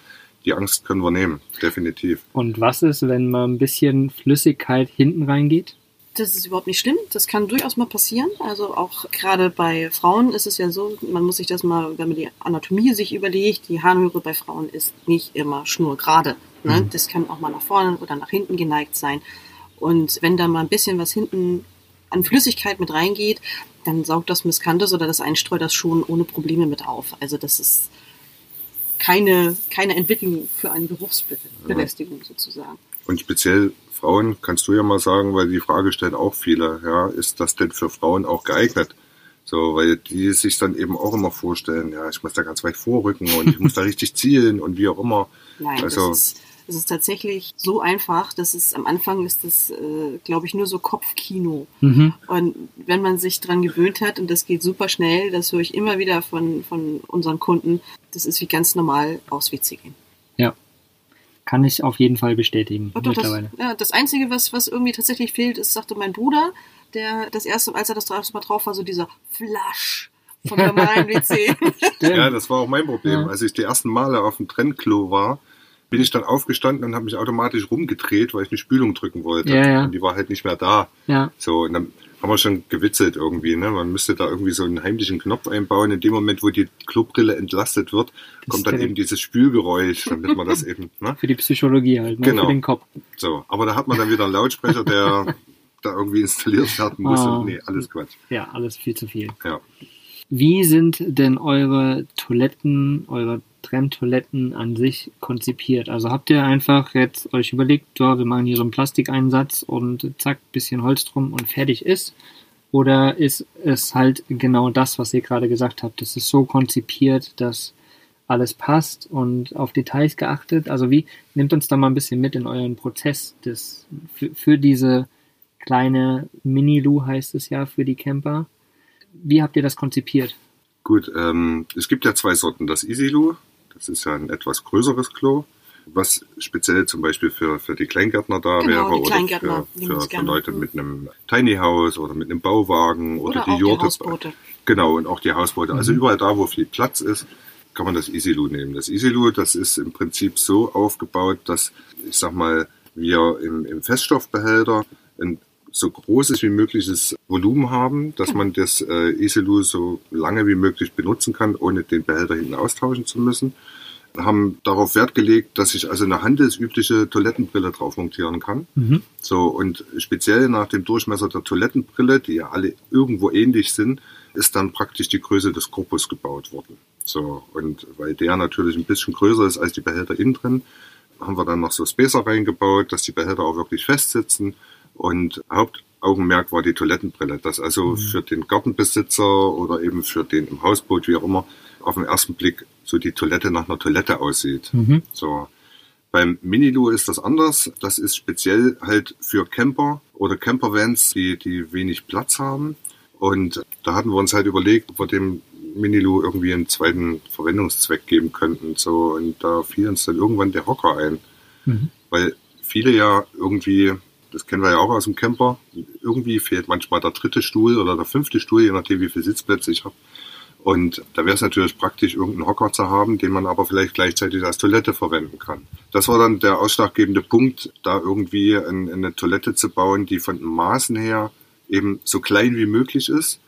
die Angst können wir nehmen, definitiv. Und was ist, wenn mal ein bisschen Flüssigkeit hinten reingeht? Das ist überhaupt nicht schlimm. Das kann durchaus mal passieren. Also auch gerade bei Frauen ist es ja so, man muss sich das mal, wenn man die Anatomie sich überlegt, die Harnröhre bei Frauen ist nicht immer schnurgerade. Ne? Mhm. Das kann auch mal nach vorne oder nach hinten geneigt sein. Und wenn da mal ein bisschen was hinten an Flüssigkeit mit reingeht, dann saugt das Miscanthus oder das Einstreu das schon ohne Probleme mit auf. Also das ist keine, keine Entwicklung für eine Geruchsbelästigung sozusagen. Und speziell Frauen, kannst du ja mal sagen, weil die Frage stellen auch viele, ja, ist das denn für Frauen auch geeignet? So, weil die sich dann eben auch immer vorstellen, ja, ich muss da ganz weit vorrücken und ich muss da richtig zielen und wie auch immer. Nein, Also- das, ist, das ist tatsächlich so einfach, dass es am Anfang ist das, äh, glaube ich, nur so Kopfkino. Mhm. Und wenn man sich dran gewöhnt hat, und das geht super schnell, das höre ich immer wieder von, von unseren Kunden, das ist wie ganz normal aus WC gehen. Ja. Kann ich auf jeden Fall bestätigen. Doch das, mittlerweile. ja, das Einzige, was, was irgendwie tatsächlich fehlt, ist, sagte mein Bruder, der das erste, als er das erste Mal drauf war, so dieser Flash vom normalen WC. Ja, das war auch mein Problem. Ja. Als ich die ersten Male auf dem Trennklo war, bin ich dann aufgestanden und habe mich automatisch rumgedreht, weil ich eine Spülung drücken wollte. Ja, ja. Und die war halt nicht mehr da. Ja. So, und dann haben wir schon gewitzelt irgendwie, ne? Man müsste da irgendwie so einen heimlichen Knopf einbauen. In dem Moment, wo die Klobrille entlastet wird, kommt dann eben dieses Spülgeräusch, damit man das eben, ne? Für die Psychologie halt, ne? Genau. für den Kopf. So, aber da hat man dann wieder einen Lautsprecher, der da irgendwie installiert werden muss. Ah. Und nee, alles Quatsch. Ja, alles viel zu viel. Ja. Wie sind denn eure Toiletten, eure Trenntoiletten an sich konzipiert? Also habt ihr einfach jetzt euch überlegt, ja, wir machen hier so einen Plastikeinsatz und zack, bisschen Holz drum und fertig ist? Oder ist es halt genau das, was ihr gerade gesagt habt? Es ist so konzipiert, dass alles passt und auf Details geachtet? Also wie, nehmt uns da mal ein bisschen mit in euren Prozess des, für, für diese kleine Mini-Lu heißt es ja für die Camper. Wie habt ihr das konzipiert? Gut, ähm, es gibt ja zwei Sorten. Das Easy-Loo, das ist ja ein etwas größeres Klo, was speziell zum Beispiel für, für die Kleingärtner da Genau, wäre die oder Kleingärtner für, für, für. Leute Mhm. mit einem Tiny House oder mit einem Bauwagen oder, Oder die auch die Jurte. Hausboote. Genau, und auch die Hausboote. Mhm. Also überall da, wo viel Platz ist, kann man das Easy-Loo nehmen. Das Easy-Loo, das ist im Prinzip so aufgebaut, dass, ich sag mal, wir im, im Feststoffbehälter einen so großes wie mögliches Volumen haben, dass man das äh, Iselu so lange wie möglich benutzen kann, ohne den Behälter hinten austauschen zu müssen. Haben darauf Wert gelegt, dass ich also eine handelsübliche Toilettenbrille drauf montieren kann. Mhm. So, und speziell nach dem Durchmesser der Toilettenbrille, die ja alle irgendwo ähnlich sind, ist dann praktisch die Größe des Korpus gebaut worden. So, und weil der natürlich ein bisschen größer ist als die Behälter innen drin, haben wir dann noch so Spacer reingebaut, dass die Behälter auch wirklich festsitzen. Und Hauptaugenmerk war die Toilettenbrille, dass also für den Gartenbesitzer oder eben für den im Hausboot, wie auch immer, auf den ersten Blick so die Toilette nach einer Toilette aussieht. Mhm. So. Beim Minilu ist das anders. Das ist speziell halt für Camper oder Campervans, die, die wenig Platz haben. Und da hatten wir uns halt überlegt, ob wir dem Minilu irgendwie einen zweiten Verwendungszweck geben könnten. So, und da fiel uns dann irgendwann der Hocker ein. Mhm. Weil viele ja irgendwie, das kennen wir ja auch aus dem Camper, irgendwie fehlt manchmal der dritte Stuhl oder der fünfte Stuhl, je nachdem wie viele Sitzplätze ich habe. Und da wäre es natürlich praktisch, irgendeinen Hocker zu haben, den man aber vielleicht gleichzeitig als Toilette verwenden kann. Das war dann der ausschlaggebende Punkt, da irgendwie ein, eine Toilette zu bauen, die von den Maßen her eben so klein wie möglich ist,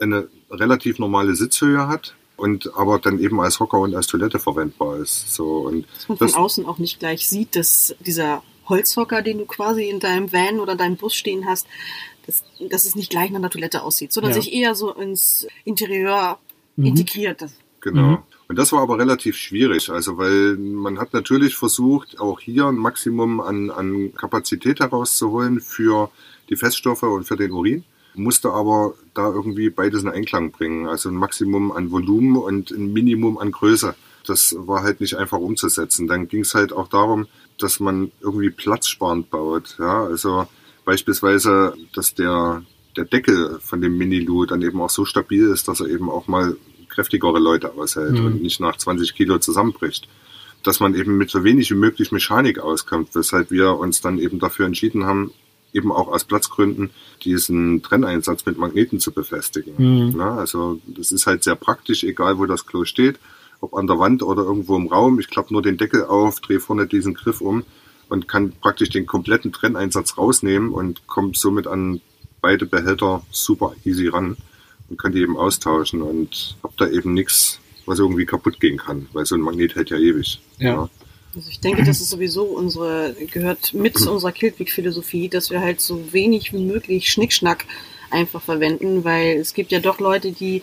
eine relativ normale Sitzhöhe hat und aber dann eben als Hocker und als Toilette verwendbar ist. So und Dass man von das, außen auch nicht gleich sieht, dass dieser Holzhocker, den du quasi in deinem Van oder deinem Bus stehen hast, dass, dass es nicht gleich nach einer Toilette aussieht, sondern Ja. sich eher so ins Interieur Mhm. integriert. Genau. Mhm. Und das war aber relativ schwierig, also weil man hat natürlich versucht, auch hier ein Maximum an, an Kapazität herauszuholen für die Feststoffe und für den Urin, musste aber da irgendwie beides in Einklang bringen, also ein Maximum an Volumen und ein Minimum an Größe. Das war halt nicht einfach umzusetzen. Dann ging es halt auch darum, dass man irgendwie platzsparend baut. Ja, also beispielsweise, dass der, der Deckel von dem Mini-Lu dann eben auch so stabil ist, dass er eben auch mal kräftigere Leute aushält Mhm. und nicht nach 20 Kilo zusammenbricht. Dass man eben mit so wenig wie möglich Mechanik auskommt, weshalb wir uns dann eben dafür entschieden haben, eben auch aus Platzgründen diesen Trenneinsatz mit Magneten zu befestigen. Mhm. Na, also das ist halt sehr praktisch, egal wo das Klo steht, ob an der Wand oder irgendwo im Raum. Ich klappe nur den Deckel auf, drehe vorne diesen Griff um und kann praktisch den kompletten Trenneinsatz rausnehmen und kommt somit an beide Behälter super easy ran und kann die eben austauschen und hab da eben nichts, was irgendwie kaputt gehen kann, weil so ein Magnet hält ja ewig. Ja. Also ich denke, das ist sowieso unsere, gehört mit zu unserer Kiltweg-Philosophie, dass wir halt so wenig wie möglich Schnickschnack einfach verwenden, weil es gibt ja doch Leute, die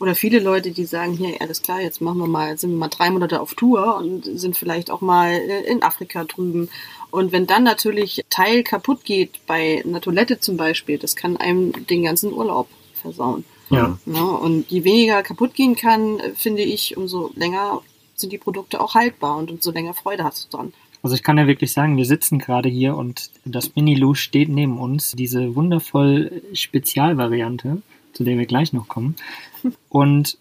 oder viele Leute, die sagen, hier, alles klar, jetzt machen wir mal, sind wir mal drei Monate auf Tour und sind vielleicht auch mal äh, in Afrika drüben. Und wenn dann natürlich Teil kaputt geht, bei einer Toilette zum Beispiel, das kann einem den ganzen Urlaub versauen. Ja. Ja, und je weniger kaputt gehen kann, äh, finde ich, umso länger sind die Produkte auch haltbar und umso länger Freude hast du dran. Also ich kann ja wirklich sagen, wir sitzen gerade hier und das Mini-Lu steht neben uns, diese wundervoll Spezialvariante, zu der wir gleich noch kommen. Und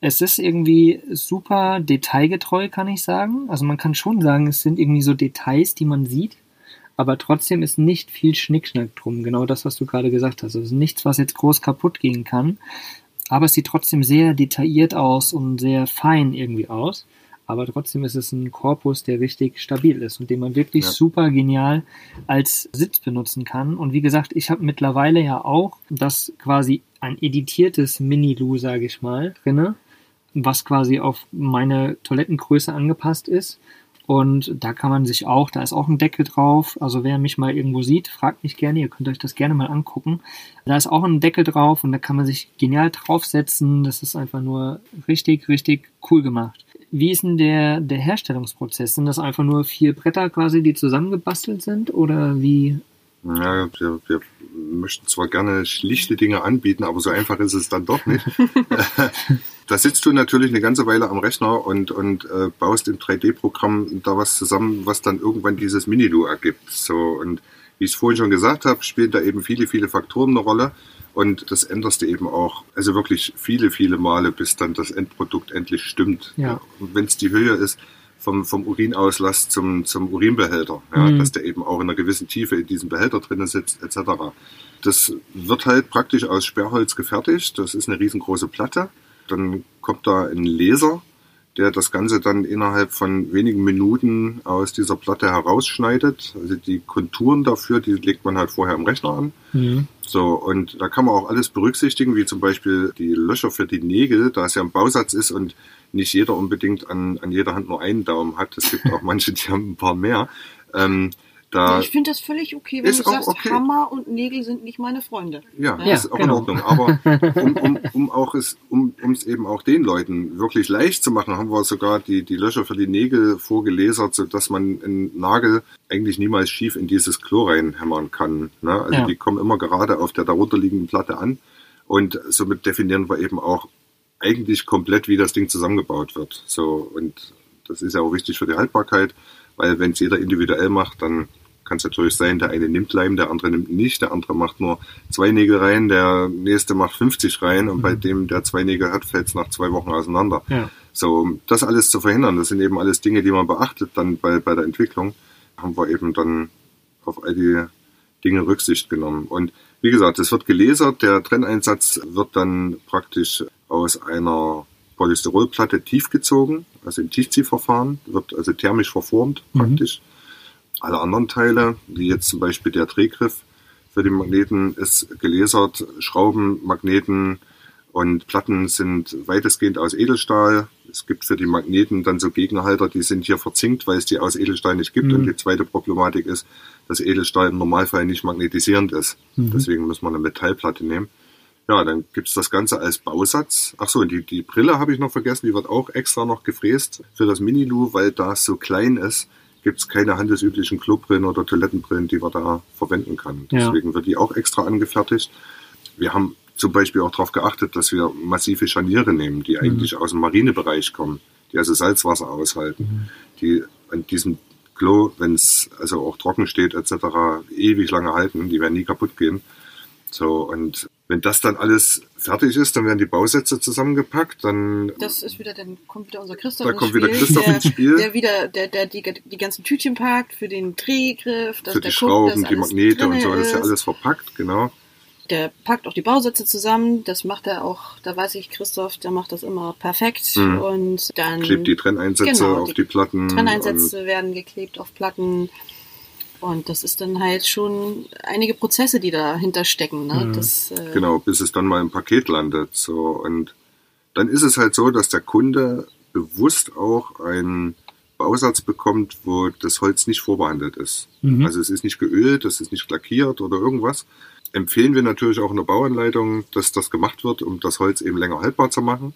es ist irgendwie super detailgetreu, kann ich sagen. Also man kann schon sagen, es sind irgendwie so Details, die man sieht, aber trotzdem ist nicht viel Schnickschnack drum. Genau das, was du gerade gesagt hast. Also es ist nichts, was jetzt groß kaputt gehen kann. Aber es sieht trotzdem sehr detailliert aus und sehr fein irgendwie aus. Aber trotzdem ist es ein Korpus, der richtig stabil ist und den man wirklich Ja. super genial als Sitz benutzen kann. Und wie gesagt, ich habe mittlerweile ja auch das quasi ein editiertes Mini-Lu, sage ich mal, drinne, was quasi auf meine Toilettengröße angepasst ist. Und da kann man sich auch, da ist auch ein Deckel drauf. Also wer mich mal irgendwo sieht, fragt mich gerne, ihr könnt euch das gerne mal angucken. Da ist auch ein Deckel drauf und da kann man sich genial draufsetzen. Das ist einfach nur richtig, richtig cool gemacht. Wie ist denn der, der Herstellungsprozess? Sind das einfach nur vier Bretter quasi, die zusammengebastelt sind? Oder wie? Ja, wir, wir möchten zwar gerne schlichte Dinge anbieten, aber so einfach ist es dann doch nicht. da sitzt du natürlich eine ganze Weile am Rechner und, und äh, baust im 3D-Programm da was zusammen, was dann irgendwann dieses Minilu ergibt. So, und wie ich es vorhin schon gesagt habe, spielen da eben viele, viele Faktoren eine Rolle. Und das änderst du eben auch, also wirklich viele, viele Male, bis dann das Endprodukt endlich stimmt. Ja. Und wenn es die Höhe ist, vom, vom Urinauslass zum, zum Urinbehälter, ja, Mhm. dass der eben auch in einer gewissen Tiefe in diesem Behälter drinnen sitzt, etc. Das wird halt praktisch aus Sperrholz gefertigt. Das ist eine riesengroße Platte. Dann kommt da ein Laser, der das Ganze dann innerhalb von wenigen Minuten aus dieser Platte herausschneidet. Also die Konturen dafür, die legt man halt vorher im Rechner an. Mhm. So, und da kann man auch alles berücksichtigen, wie zum Beispiel die Löcher für die Nägel, da es ja ein Bausatz ist und nicht jeder unbedingt an, an jeder Hand nur einen Daumen hat. Es gibt auch manche, die haben ein paar mehr. Ähm, da, ich finde das völlig okay, wenn du sagst, okay. Hammer und Nägel sind nicht meine Freunde. Ja, Ja, das ist auch genau. in Ordnung. Aber um, um, um auch es, um es eben auch den Leuten wirklich leicht zu machen, haben wir sogar die, die Löcher für die Nägel vorgelesert, sodass man einen Nagel eigentlich niemals schief in dieses Klo reinhämmern kann. Ne? Also Ja. die kommen immer gerade auf der darunterliegenden Platte an. Und somit definieren wir eben auch eigentlich komplett, wie das Ding zusammengebaut wird. So, und das ist ja auch wichtig für die Haltbarkeit, weil wenn es jeder individuell macht, dann kann es natürlich sein, der eine nimmt Leim, der andere nimmt nicht, der andere macht nur zwei Nägel rein, der nächste macht 50 rein und bei dem, der zwei Nägel hat, fällt es nach zwei Wochen auseinander. Ja. So, um das alles zu verhindern, das sind eben alles Dinge, die man beachtet dann bei, bei der Entwicklung, haben wir eben dann auf all die Dinge Rücksicht genommen. Und wie gesagt, es wird gelasert, der Trenneinsatz wird dann praktisch aus einer Polystyrolplatte tiefgezogen, also im Tiefziehverfahren, wird also thermisch verformt Mhm. Alle anderen Teile, wie jetzt zum Beispiel der Drehgriff für die Magneten, ist gelasert, Schrauben, Magneten und Platten sind weitestgehend aus Edelstahl. Es gibt für die Magneten dann so Gegenhalter, die sind hier verzinkt, weil es die aus Edelstahl nicht gibt. Mhm. Und die zweite Problematik ist, dass Edelstahl im Normalfall nicht magnetisierend ist. Mhm. Deswegen muss man eine Metallplatte nehmen. Ja, dann gibt's das Ganze als Bausatz. Ach so, die, die Brille habe ich noch vergessen, die wird auch extra noch gefräst für das Mini-Lu, weil da es so klein ist, gibt's keine handelsüblichen Klobrillen oder Toilettenbrillen, die man da verwenden kann. Ja. Deswegen wird die auch extra angefertigt. Wir haben zum Beispiel auch darauf geachtet, dass wir massive Scharniere nehmen, die eigentlich aus dem Marinebereich kommen, die also Salzwasser aushalten, die an diesem Klo, wenn es also auch trocken steht etc., ewig lange halten, die werden nie kaputt gehen. So, und wenn das dann alles fertig ist, dann werden die Bausätze zusammengepackt, dann Das ist wieder, dann kommt wieder unser Christoph Da ins kommt Spiel, wieder Christoph der, ins Spiel. Der wieder, der, der die, die ganzen Tütchen packt für den Drehgriff, dass für der die guckt, Schrauben, die Magnete und so, das ist ja alles verpackt, genau. Der packt auch die Bausätze zusammen, das macht er auch, da weiß ich, Christoph, der macht das immer perfekt Mhm. und dann Klebt die Trenneinsätze Genau, auf die die Platten. Trenneinsätze werden geklebt auf Platten und das ist dann halt schon einige Prozesse, die dahinter stecken. Ne? Mhm. Das, äh, Genau, bis es dann mal im Paket landet. So, und dann ist es halt so, dass der Kunde bewusst auch einen Bausatz bekommt, wo das Holz nicht vorbehandelt ist. Mhm. Also es ist nicht geölt, es ist nicht lackiert oder irgendwas. Empfehlen wir natürlich auch in der Bauanleitung, dass das gemacht wird, um das Holz eben länger haltbar zu machen.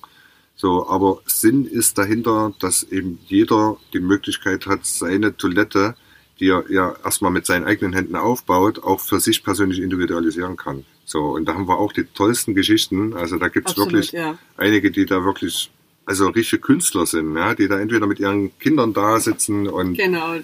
So, aber Sinn ist dahinter, dass eben jeder die Möglichkeit hat, seine Toilette, die er ja erstmal mit seinen eigenen Händen aufbaut, auch für sich persönlich individualisieren kann. So, und da haben wir auch die tollsten Geschichten. Also da gibt's Absolut, wirklich ja. einige, die da wirklich, also richtige Künstler sind, ja, die da entweder mit ihren Kindern da sitzen und Genau,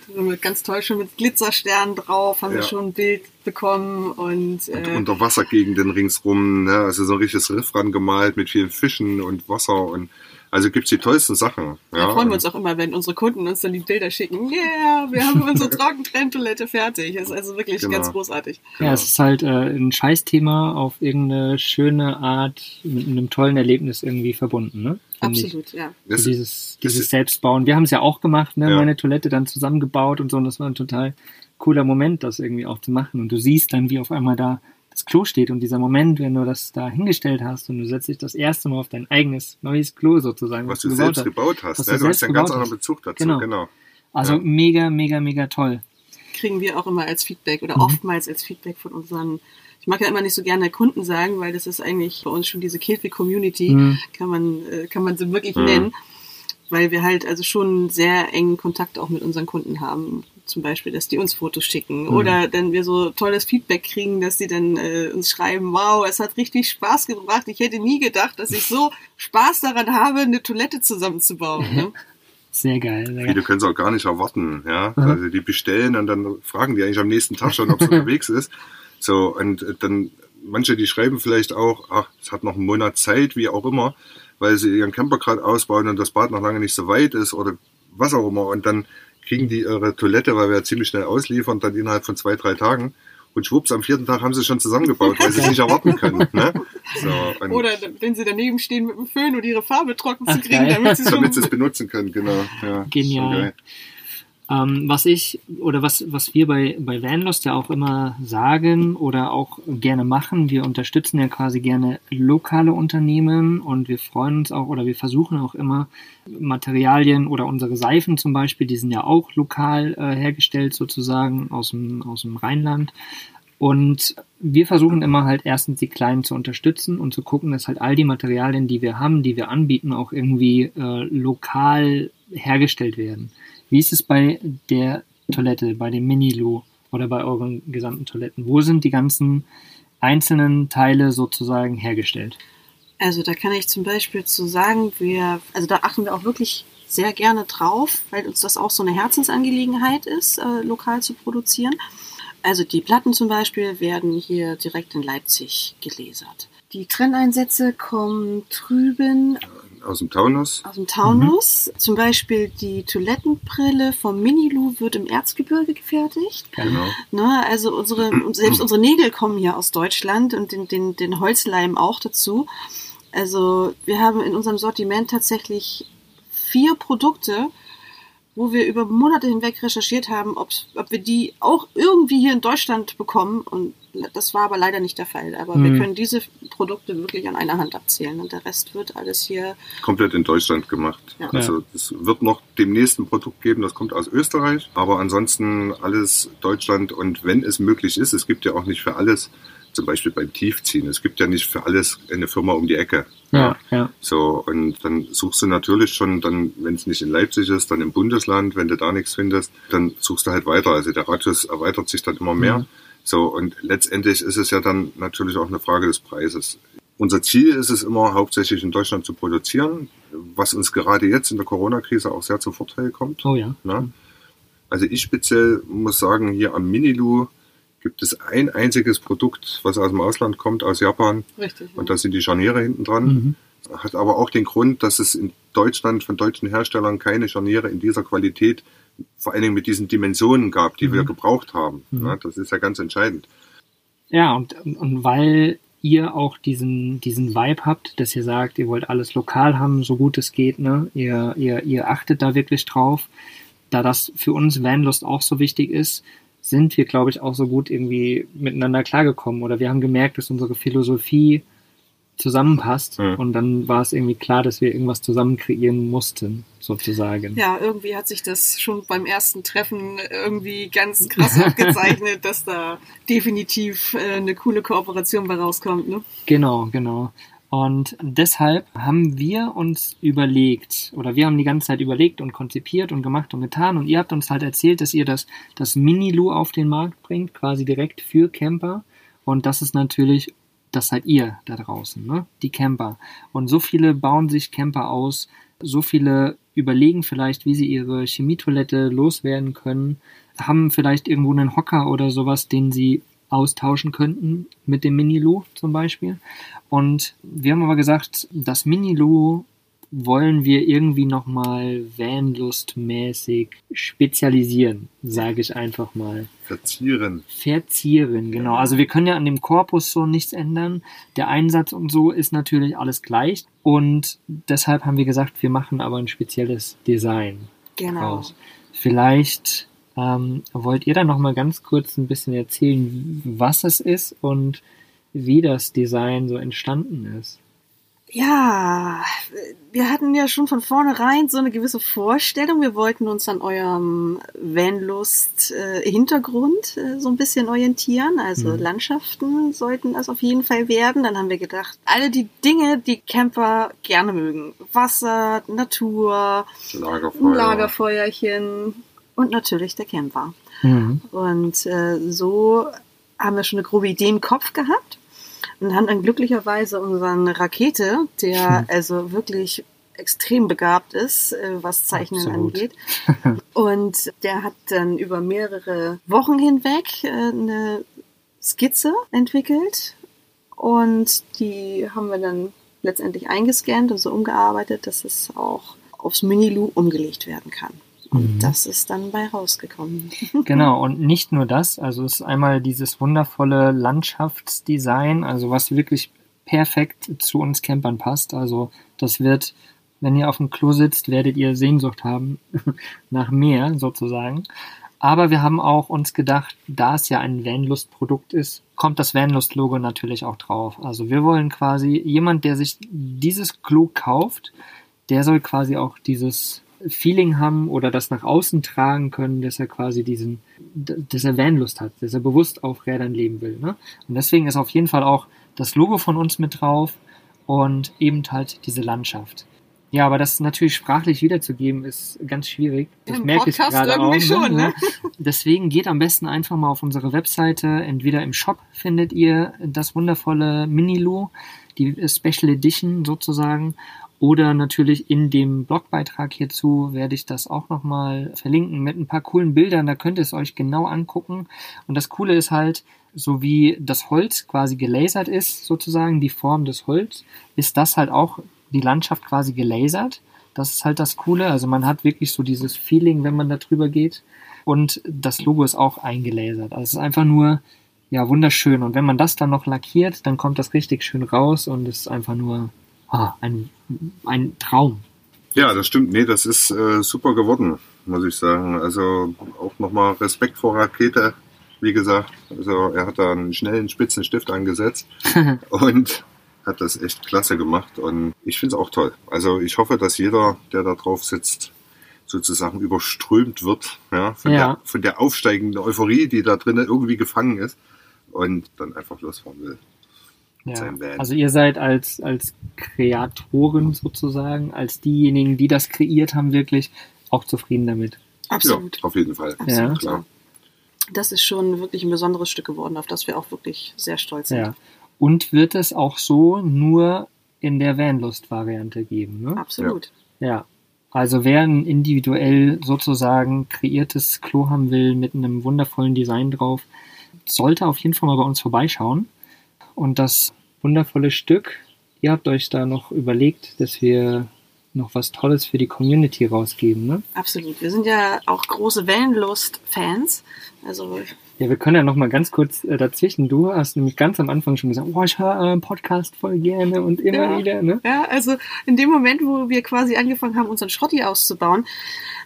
ganz toll schon mit Glitzersternen drauf, haben wir Ja. schon ein Bild bekommen und, und äh, unter Wassergegenden ringsrum, ne? also so ein richtiges Riff rangemalt mit vielen Fischen und Wasser und also gibt's die tollsten Sachen. da Ja, freuen wir uns auch immer, wenn unsere Kunden uns dann die Bilder schicken. Yeah, wir haben unsere Trockentrenntoilette fertig. Das ist also wirklich Genau. ganz großartig. Ja, es ist halt äh, ein Scheißthema auf irgendeine schöne Art mit einem tollen Erlebnis irgendwie verbunden, ne? Finde ich. Absolut, ja. Das, so dieses, dieses Selbstbauen. Wir haben es ja auch gemacht, ne? Ja. meine Toilette dann zusammengebaut und so. Und das war ein total cooler Moment, das irgendwie auch zu machen. Und du siehst dann, wie auf einmal da das Klo steht und dieser Moment, wenn du das da hingestellt hast und du setzt dich das erste Mal auf dein eigenes neues Klo sozusagen, was du gebaut selbst hast. gebaut hast. Was ne? du Du hast einen ganz gebaut anderen hast. Bezug dazu. Genau. Genau. Also Ja. mega, mega, mega toll. Kriegen wir auch immer als Feedback oder Mhm. oftmals als Feedback von unseren, ich mag ja immer nicht so gerne Kunden sagen, weil das ist eigentlich bei uns schon diese Kiltwig-Community, Mhm. kann man, äh, kann man sie wirklich Mhm. nennen, weil wir halt also schon sehr engen Kontakt auch mit unseren Kunden haben. Zum Beispiel, dass die uns Fotos schicken Mhm. oder dann wir so tolles Feedback kriegen, dass die dann äh, uns schreiben, wow, es hat richtig Spaß gebracht. Ich hätte nie gedacht, dass ich so Spaß daran habe, eine Toilette zusammenzubauen. Ne? Sehr geil. Sehr. Viele können es auch gar nicht erwarten. Ja? Mhm. Also die bestellen und dann fragen die eigentlich am nächsten Tag schon, ob es unterwegs ist. So, und äh, dann manche, die schreiben vielleicht auch, ach, es hat noch einen Monat Zeit, wie auch immer, weil sie ihren Camper gerade ausbauen und das Bad noch lange nicht so weit ist oder was auch immer. Und dann kriegen die ihre Toilette, weil wir ja ziemlich schnell ausliefern, dann innerhalb von zwei, drei Tagen. Und schwupps, am vierten Tag haben sie es schon zusammengebaut, weil sie es nicht erwarten können. Ne? So, Oder wenn sie daneben stehen mit dem Föhn und ihre Farbe trocken zu kriegen, damit sie es benutzen können, genau. Ja, Genial. Ähm, was ich oder was, was wir bei, bei Vanlust ja auch immer sagen oder auch gerne machen, wir unterstützen ja quasi gerne lokale Unternehmen und wir freuen uns auch oder wir versuchen auch immer Materialien oder unsere Seifen zum Beispiel, die sind ja auch lokal äh, hergestellt sozusagen aus dem, aus dem Rheinland. Und wir versuchen immer halt erstens die Kleinen zu unterstützen und zu gucken, dass halt all die Materialien, die wir haben, die wir anbieten, auch irgendwie äh, lokal hergestellt werden. Wie ist es bei der Toilette, bei dem Mini-Loo oder bei euren gesamten Toiletten? Wo sind die ganzen einzelnen Teile sozusagen hergestellt? Also da kann ich zum Beispiel zu sagen, wir, also da achten wir auch wirklich sehr gerne drauf, weil uns das auch so eine Herzensangelegenheit ist, äh, lokal zu produzieren. Also die Platten zum Beispiel werden hier direkt in Leipzig gelasert. Die Trenneinsätze kommen drüben Aus dem Taunus. aus dem Taunus. Zum Beispiel die Toilettenbrille vom Minilu wird im Erzgebirge gefertigt. Genau. Ne, also unsere, selbst unsere Nägel kommen hier aus Deutschland und den, den, den Holzleim auch dazu. Also wir haben in unserem Sortiment tatsächlich vier Produkte, wo wir über Monate hinweg recherchiert haben, ob, ob wir die auch irgendwie hier in Deutschland bekommen. Und das war aber leider nicht der Fall. Aber wir Mhm. können diese Produkte wirklich an einer Hand abzählen. Und der Rest wird alles hier. komplett in Deutschland gemacht. Ja. Also es wird noch demnächst ein Produkt geben, das kommt aus Österreich, aber ansonsten alles Deutschland und wenn es möglich ist, es gibt ja auch nicht für alles, zum Beispiel beim Tiefziehen, es gibt ja nicht für alles eine Firma um die Ecke. Ja, ja. So, und dann suchst du natürlich schon, dann, wenn es nicht in Leipzig ist, dann im Bundesland, wenn du da nichts findest, dann suchst du halt weiter. Also der Radius erweitert sich dann immer mehr. Mhm. So, und letztendlich ist es ja dann natürlich auch eine Frage des Preises. Unser Ziel ist es immer, hauptsächlich in Deutschland zu produzieren, was uns gerade jetzt in der Corona-Krise auch sehr zum Vorteil kommt. Oh ja. Ne? Also ich speziell muss sagen, hier am Minilu gibt es ein einziges Produkt, was aus dem Ausland kommt, aus Japan. Richtig. Und da sind die Scharniere hinten dran. Mhm. Hat aber auch den Grund, dass es in Deutschland von deutschen Herstellern keine Scharniere in dieser Qualität, vor allen Dingen mit diesen Dimensionen gab, die wir gebraucht haben. Mhm. Ne? Das ist ja ganz entscheidend. Ja, und, und weil ihr auch diesen, diesen Vibe habt, dass ihr sagt, ihr wollt alles lokal haben, so gut es geht, ne? Ihr, ihr, ihr achtet da wirklich drauf. Da das für uns Vanlust auch so wichtig ist, sind wir, glaube ich, auch so gut irgendwie miteinander klargekommen. Oder wir haben gemerkt, dass unsere Philosophie zusammenpasst. Mhm. Und dann war es irgendwie klar, dass wir irgendwas zusammen kreieren mussten, sozusagen. Ja, irgendwie hat sich das schon beim ersten Treffen irgendwie ganz krass abgezeichnet, dass da definitiv äh, eine coole Kooperation bei rauskommt. Ne? Genau, genau. Und deshalb haben wir uns überlegt, oder wir haben die ganze Zeit überlegt und konzipiert und gemacht und getan. Und ihr habt uns halt erzählt, dass ihr das, das Mini-Lu auf den Markt bringt, quasi direkt für Camper. Und das ist natürlich, das seid ihr da draußen, ne? Die Camper. Und so viele bauen sich Camper aus, so viele überlegen vielleicht, wie sie ihre Chemietoilette loswerden können, haben vielleicht irgendwo einen Hocker oder sowas, den sie austauschen könnten mit dem Mini-Lu zum Beispiel. Und wir haben aber gesagt, das Mini-Lu wollen wir irgendwie nochmal Vanlust-mäßig spezialisieren, sage ich einfach mal. Verzieren. Verzieren, genau. Also wir können ja an dem Korpus so nichts ändern. Der Einsatz und so ist natürlich alles gleich. Und deshalb haben wir gesagt, wir machen aber ein spezielles Design Genau. raus. Vielleicht ähm, wollt ihr da noch mal ganz kurz ein bisschen erzählen, was es ist und wie das Design so entstanden ist. Ja, wir hatten ja schon von vornherein so eine gewisse Vorstellung. Wir wollten uns an eurem Vanlust-Hintergrund äh, so ein bisschen orientieren. Also Mhm. Landschaften sollten das auf jeden Fall werden. Dann haben wir gedacht, alle die Dinge, die Camper gerne mögen. Wasser, Natur, Lagerfeuer. Lagerfeuerchen und natürlich der Camper. Mhm. Und äh, so haben wir schon eine grobe Idee im Kopf gehabt und haben dann glücklicherweise unseren Rakete, der Hm. also wirklich extrem begabt ist, äh, was Zeichnen Absolut. angeht. Und der hat dann über mehrere Wochen hinweg äh, eine Skizze entwickelt und die haben wir dann letztendlich eingescannt und so umgearbeitet, dass es auch aufs Minilu umgelegt werden kann. Und Mhm. das ist dann bei rausgekommen. Genau, und nicht nur das, also es ist einmal dieses wundervolle Landschaftsdesign, also was wirklich perfekt zu uns Campern passt. Also das wird, wenn ihr auf dem Klo sitzt, werdet ihr Sehnsucht haben nach mehr sozusagen. Aber wir haben auch uns gedacht, da es ja ein Vanlust-Produkt ist, kommt das Vanlust-Logo natürlich auch drauf. Also wir wollen quasi, jemand, der sich dieses Klo kauft, der soll quasi auch dieses Feeling haben oder das nach außen tragen können, dass er quasi diesen, dass er Vanlust hat, dass er bewusst auf Rädern leben will. Ne? Und deswegen ist auf jeden Fall auch das Logo von uns mit drauf und eben halt diese Landschaft. Ja, aber das natürlich sprachlich wiederzugeben ist ganz schwierig. Das Im merke ich Podcast gerade auch. irgendwie schon, ne? Deswegen geht am besten einfach mal auf unsere Webseite. Entweder im Shop findet ihr das wundervolle Mini-Lu, die Special Edition sozusagen, oder natürlich in dem Blogbeitrag hierzu werde ich das auch nochmal verlinken mit ein paar coolen Bildern. Da könnt ihr es euch genau angucken. Und das Coole ist halt, so wie das Holz quasi gelasert ist, sozusagen die Form des Holz, ist das halt auch die Landschaft quasi gelasert. Das ist halt das Coole. Also man hat wirklich so dieses Feeling, wenn man da drüber geht. Und das Logo ist auch eingelasert. Also es ist einfach nur, ja, wunderschön. Und wenn man das dann noch lackiert, dann kommt das richtig schön raus und es ist einfach nur ah, ein, ein Traum. Ja, das stimmt. Nee, das ist äh, super geworden, muss ich sagen. Also auch nochmal Respekt vor Rakete, wie gesagt. Also er hat da einen schnellen, spitzen Stift angesetzt und hat das echt klasse gemacht. Und ich finde es auch toll. Also ich hoffe, dass jeder, der da drauf sitzt, sozusagen überströmt wird ja, von, Ja. Der, von der aufsteigenden Euphorie, die da drinnen irgendwie gefangen ist und dann einfach losfahren will. Ja. Sein Van. Also ihr seid als, als Kreatoren sozusagen, als diejenigen, die das kreiert haben, wirklich auch zufrieden damit. Absolut. Ja, auf jeden Fall. Absolut. Klar. Das ist schon wirklich ein besonderes Stück geworden, auf das wir auch wirklich sehr stolz sind. Ja. Und wird es auch so nur in der Vanlust-Variante geben. Ne? Absolut. Ja. Also wer ein individuell sozusagen kreiertes Klo haben will mit einem wundervollen Design drauf, sollte auf jeden Fall mal bei uns vorbeischauen. Und das wundervolle Stück, ihr habt euch da noch überlegt, dass wir noch was Tolles für die Community rausgeben, ne? Absolut. Wir sind ja auch große Wellenlust-Fans. Also Ja, wir können ja noch mal ganz kurz äh, dazwischen. Du hast nämlich ganz am Anfang schon gesagt, oh, ich höre euren Podcast voll gerne und immer Ja. wieder, ne? Ja, also in dem Moment, wo wir quasi angefangen haben, unseren Schrotti auszubauen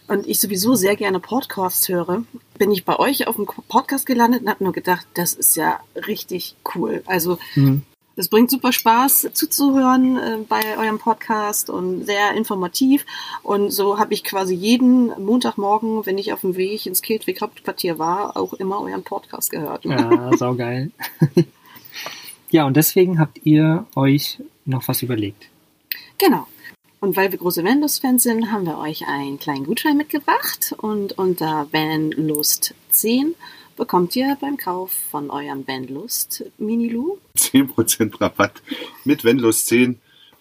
und ich sowieso sehr gerne Podcasts höre, bin ich bei euch auf dem Podcast gelandet und habe nur gedacht, das ist ja richtig cool. Also Mhm. es bringt super Spaß zuzuhören äh, bei eurem Podcast und sehr informativ. Und so habe ich quasi jeden Montagmorgen, wenn ich auf dem Weg ins Kiltweg Hauptquartier war, auch immer euren Podcast gehört. Ja, saugeil. ja, und deswegen habt ihr euch noch was überlegt. Genau. Und weil wir große Vanlust-Fans sind, haben wir euch einen kleinen Gutschein mitgebracht. Und unter Vanlust 10 bekommt ihr beim Kauf von eurem Vanlust Minilu 10% Rabatt mit Wendlust 10.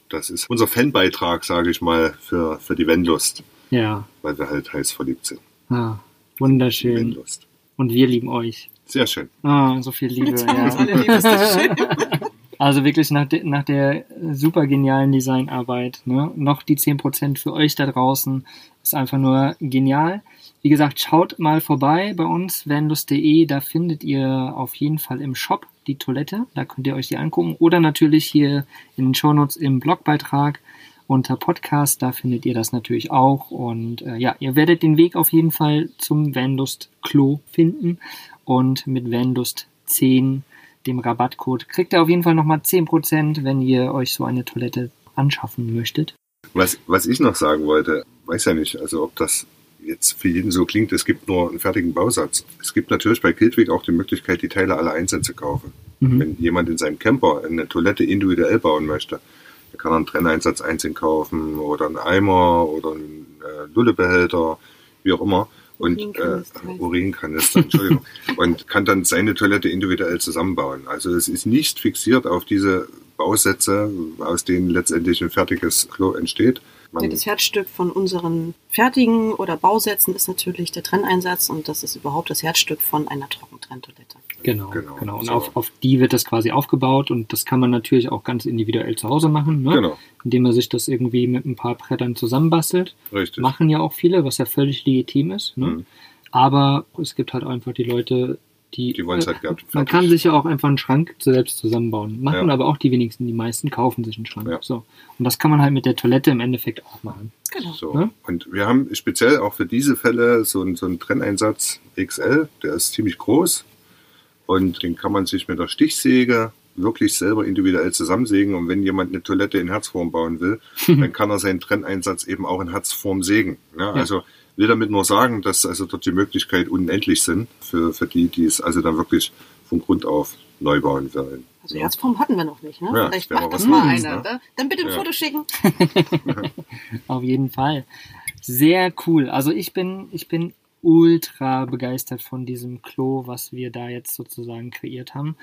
Das ist unser Fanbeitrag, sage ich mal, für, für die Wendlust, Ja, weil wir halt heiß verliebt sind. ah, wunderschön. Wendlust. Und wir lieben euch. Sehr schön. Ah, so viel Liebe. Jetzt haben wir uns Ja. alle lieb, ist das schön. Also wirklich nach, de nach der super genialen Designarbeit, ne? noch die 10% für euch da draußen, ist einfach nur genial. Wie gesagt, schaut mal vorbei bei uns, vanlust.de, da findet ihr auf jeden Fall im Shop die Toilette, da könnt ihr euch die angucken. Oder natürlich hier in den Shownotes im Blogbeitrag unter Podcast, da findet ihr das natürlich auch. Und äh, ja, ihr werdet den Weg auf jeden Fall zum Vanlust Klo finden. Und mit Vanlust 10 dem Rabattcode kriegt ihr auf jeden Fall nochmal 10%, wenn ihr euch so eine Toilette anschaffen möchtet. Was, was ich noch sagen wollte, weiß ja nicht, also ob das jetzt für jeden so klingt, es gibt nur einen fertigen Bausatz. Es gibt natürlich bei Kiltwig auch die Möglichkeit, die Teile alle einzeln zu kaufen. Mhm. Wenn jemand in seinem Camper eine Toilette individuell bauen möchte, dann kann er einen Trenneinsatz einzeln kaufen oder einen Eimer oder einen äh, Lullebehälter, wie auch immer. Und äh, Urinkanister. Entschuldigung. und kann dann seine Toilette individuell zusammenbauen. Also es ist nicht fixiert auf diese Bausätze, aus denen letztendlich ein fertiges Klo entsteht, Ja, das Herzstück von unseren fertigen oder Bausätzen ist natürlich der Trenneinsatz und das ist überhaupt das Herzstück von einer Trockentrenntoilette. Genau, Genau, genau. Und so. auf, auf die wird das quasi aufgebaut und das kann man natürlich auch ganz individuell zu Hause machen, ne? Genau. indem man sich das irgendwie mit ein paar Brettern zusammenbastelt. richtig. Machen ja auch viele, was ja völlig legitim ist. Ne? Mhm. Aber es gibt halt einfach die Leute, die. Die wollen's halt gern Man fertig. kann sich ja auch einfach einen Schrank selbst zusammenbauen. Machen Ja. aber auch die wenigsten. Die meisten kaufen sich einen Schrank. Ja. So. Und das kann man halt mit der Toilette im Endeffekt auch machen. Genau. So. Ne? Und wir haben speziell auch für diese Fälle so einen, so einen Trenneinsatz XL, der ist ziemlich groß und den kann man sich mit der Stichsäge wirklich selber individuell zusammensägen. Und wenn jemand eine Toilette in Herzform bauen will, dann kann er seinen Trenneinsatz eben auch in Herzform sägen. Ja, Also will damit nur sagen, dass also dort die Möglichkeit unendlich sind für, für die, die es also dann wirklich von Grund auf neu bauen wollen. Also Herzform hatten wir noch nicht, ne? Ja, Vielleicht macht mal das was mal einer. ne? Ne? Dann bitte ein Ja. Foto schicken. Auf jeden Fall. Sehr cool. Also ich bin, ich bin ultra begeistert von diesem Klo, was wir da jetzt sozusagen kreiert haben.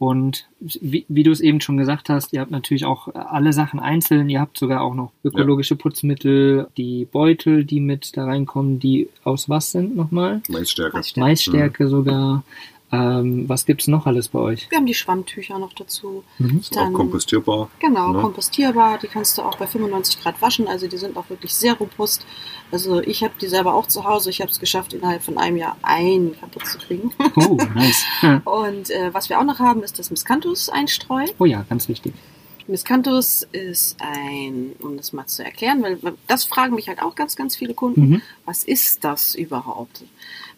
Und wie, wie du es eben schon gesagt hast, ihr habt natürlich auch alle Sachen einzeln. Ihr habt sogar auch noch ökologische Putzmittel, die Beutel, die mit da reinkommen, die aus was sind nochmal? Maisstärke. Maisstärke. Maisstärke sogar. Ähm, was gibt's noch alles bei euch? Wir haben die Schwammtücher noch dazu. Mhm. Ist auch kompostierbar. Genau, Ne? kompostierbar. Die kannst du auch bei 95 Grad waschen. Also die sind auch wirklich sehr robust. Also ich habe die selber auch zu Hause. Ich habe es geschafft, innerhalb von einem Jahr einen kaputt zu kriegen. Oh, nice. Und äh, was wir auch noch haben, ist das Miscanthus-Einstreu. Oh ja, ganz wichtig. Miscanthus ist ein, um das mal zu erklären, weil das fragen mich halt auch ganz, ganz viele Kunden. Mhm. Was ist das überhaupt?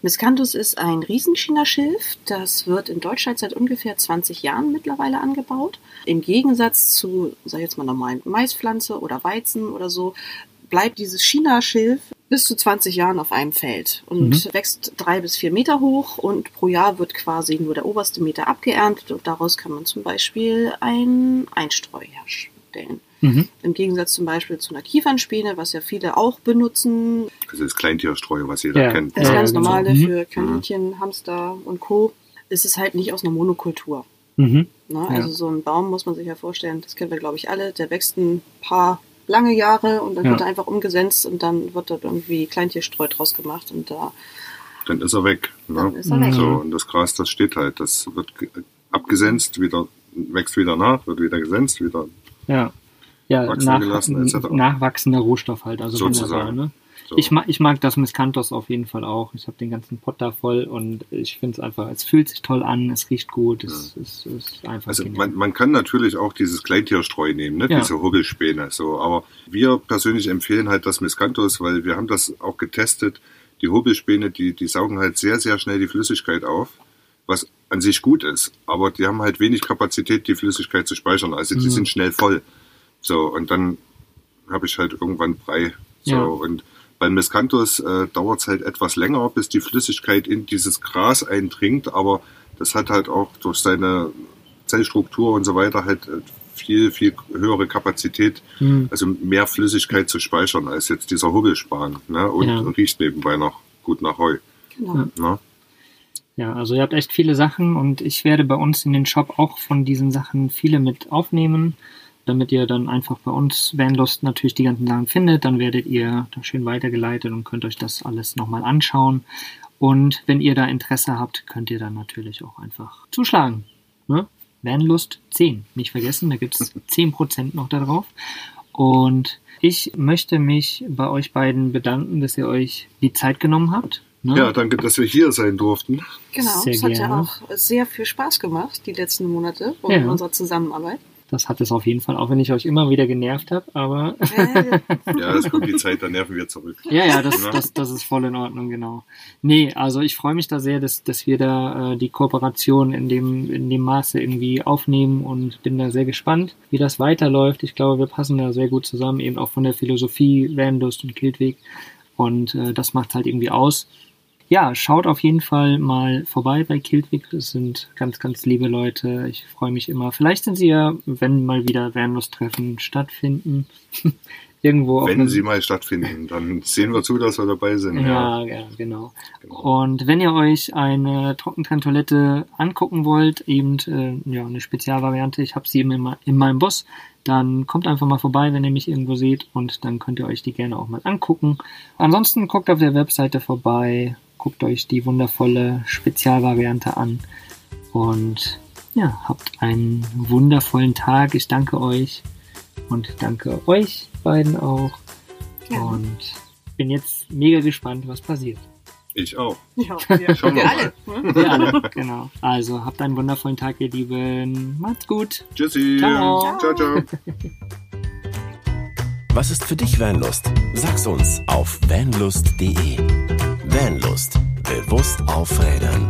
Miscanthus ist ein Riesenchina-Schilf. Das wird in Deutschland seit ungefähr 20 Jahren mittlerweile angebaut. Im Gegensatz zu, sag ich jetzt mal normalen Maispflanze oder Weizen oder so, bleibt dieses China-Schilf bis zu 20 Jahren auf einem Feld und wächst drei bis vier Meter hoch und pro Jahr wird quasi nur der oberste Meter abgeerntet und daraus kann man zum Beispiel ein Einstreu herstellen. Mhm. Im Gegensatz zum Beispiel zu einer Kiefernspäne, was ja viele auch benutzen. Also das Kleintierstreu, was jeder Ja. kennt. Das Ja, ganz genau. normale Mhm. für Kaninchen, Hamster und Co. ist es halt nicht aus einer Monokultur. Mhm. Ne? Ja. Also so ein Baum muss man sich ja vorstellen, das kennen wir glaube ich alle, der wächst ein paar lange Jahre und dann Ja. wird er einfach umgesetzt und dann wird dort irgendwie Kleintierstreu draus gemacht und da Dann ist er weg. Ne? Dann ist er weg. So, und das Gras, das steht halt. Das wird ge- abgesenzt, wieder, wächst wieder nach, wird wieder gesenzt, wieder Ja. Ja, nach, nachwachsender Rohstoff halt. Also Sozusagen. ne? so. Ich, mag, ich mag das Miscanthus auf jeden Fall auch. Ich habe den ganzen Pot da voll und ich finde es einfach, es fühlt sich toll an, es riecht gut, es ist, ist einfach Also man, man kann natürlich auch dieses Kleintierstreu nehmen, ne? Ja. diese Hubbelspäne. So, aber wir persönlich empfehlen halt das Miscanthus, weil wir haben das auch getestet. Die Hubbelspäne, die, die saugen halt sehr, sehr schnell die Flüssigkeit auf, was an sich gut ist. Aber die haben halt wenig Kapazität, die Flüssigkeit zu speichern. Also die Mhm. sind schnell voll. So, und dann habe ich halt irgendwann Brei. So, Ja. und beim Miscanthus äh, dauert es halt etwas länger, bis die Flüssigkeit in dieses Gras eindringt, aber das hat halt auch durch seine Zellstruktur und so weiter halt äh, viel, viel höhere Kapazität, Mhm. also mehr Flüssigkeit zu speichern als jetzt dieser Hubbelspan. Ne? Und Ja. riecht nebenbei noch gut nach Heu. genau. Ja. Ne? Ja, also ihr habt echt viele Sachen und ich werde bei uns in den Shop auch von diesen Sachen viele mit aufnehmen, damit ihr dann einfach bei uns Vanlust natürlich die ganzen Sachen findet. Dann werdet ihr da schön weitergeleitet und könnt euch das alles nochmal anschauen. Und wenn ihr da Interesse habt, könnt ihr dann natürlich auch einfach zuschlagen. Ne? Vanlust 10, nicht vergessen, da gibt es 10% noch darauf. Und ich möchte mich bei euch beiden bedanken, dass ihr euch die Zeit genommen habt. Ne? Ja, danke, dass wir hier sein durften. Genau, Sehr es hat gerne. ja auch sehr viel Spaß gemacht, die letzten Monate Ja. in unserer Zusammenarbeit. Das hat es auf jeden Fall, auch wenn ich euch immer wieder genervt habe, aber Ja, es kommt die Zeit, dann nerven wir zurück. ja, ja, das, das, das ist voll in Ordnung, genau. Nee, also ich freue mich da sehr, dass, dass wir da äh, die Kooperation in dem, in dem Maße irgendwie aufnehmen und bin da sehr gespannt, wie das weiterläuft. Ich glaube, wir passen da sehr gut zusammen, eben auch von der Philosophie Vanlust und Kiltweg und äh, das macht halt irgendwie aus. Ja, schaut auf jeden Fall mal vorbei bei Kiltwig. Das sind ganz, ganz liebe Leute. Ich freue mich immer. Vielleicht sind sie ja, wenn mal wieder Vanlust-Treffen stattfinden, irgendwo Wenn sie mal stattfinden, dann sehen wir zu, dass wir dabei sind. Ja, ja, genau. Genau. Und wenn ihr euch eine Trockentrenntoilette angucken wollt, eben äh, ja, eine Spezialvariante, ich habe sie in, me- in meinem Boss, dann kommt einfach mal vorbei, wenn ihr mich irgendwo seht und dann könnt ihr euch die gerne auch mal angucken. Ansonsten guckt auf der Webseite vorbei, guckt euch die wundervolle Spezialvariante an und ja, habt einen wundervollen Tag. Ich danke euch und danke euch beiden auch. Ja. Und bin jetzt mega gespannt, was passiert. Ich auch. Ja, wir, Schauen wir wir alle. ne? Wir alle, genau. Also habt einen wundervollen Tag, ihr Lieben. Macht's gut. Tschüssi. Ciao. ciao. ciao. Was ist für dich Vanlust? Sag's uns auf vanlust.de. Vanlust. Bewusst aufrädern.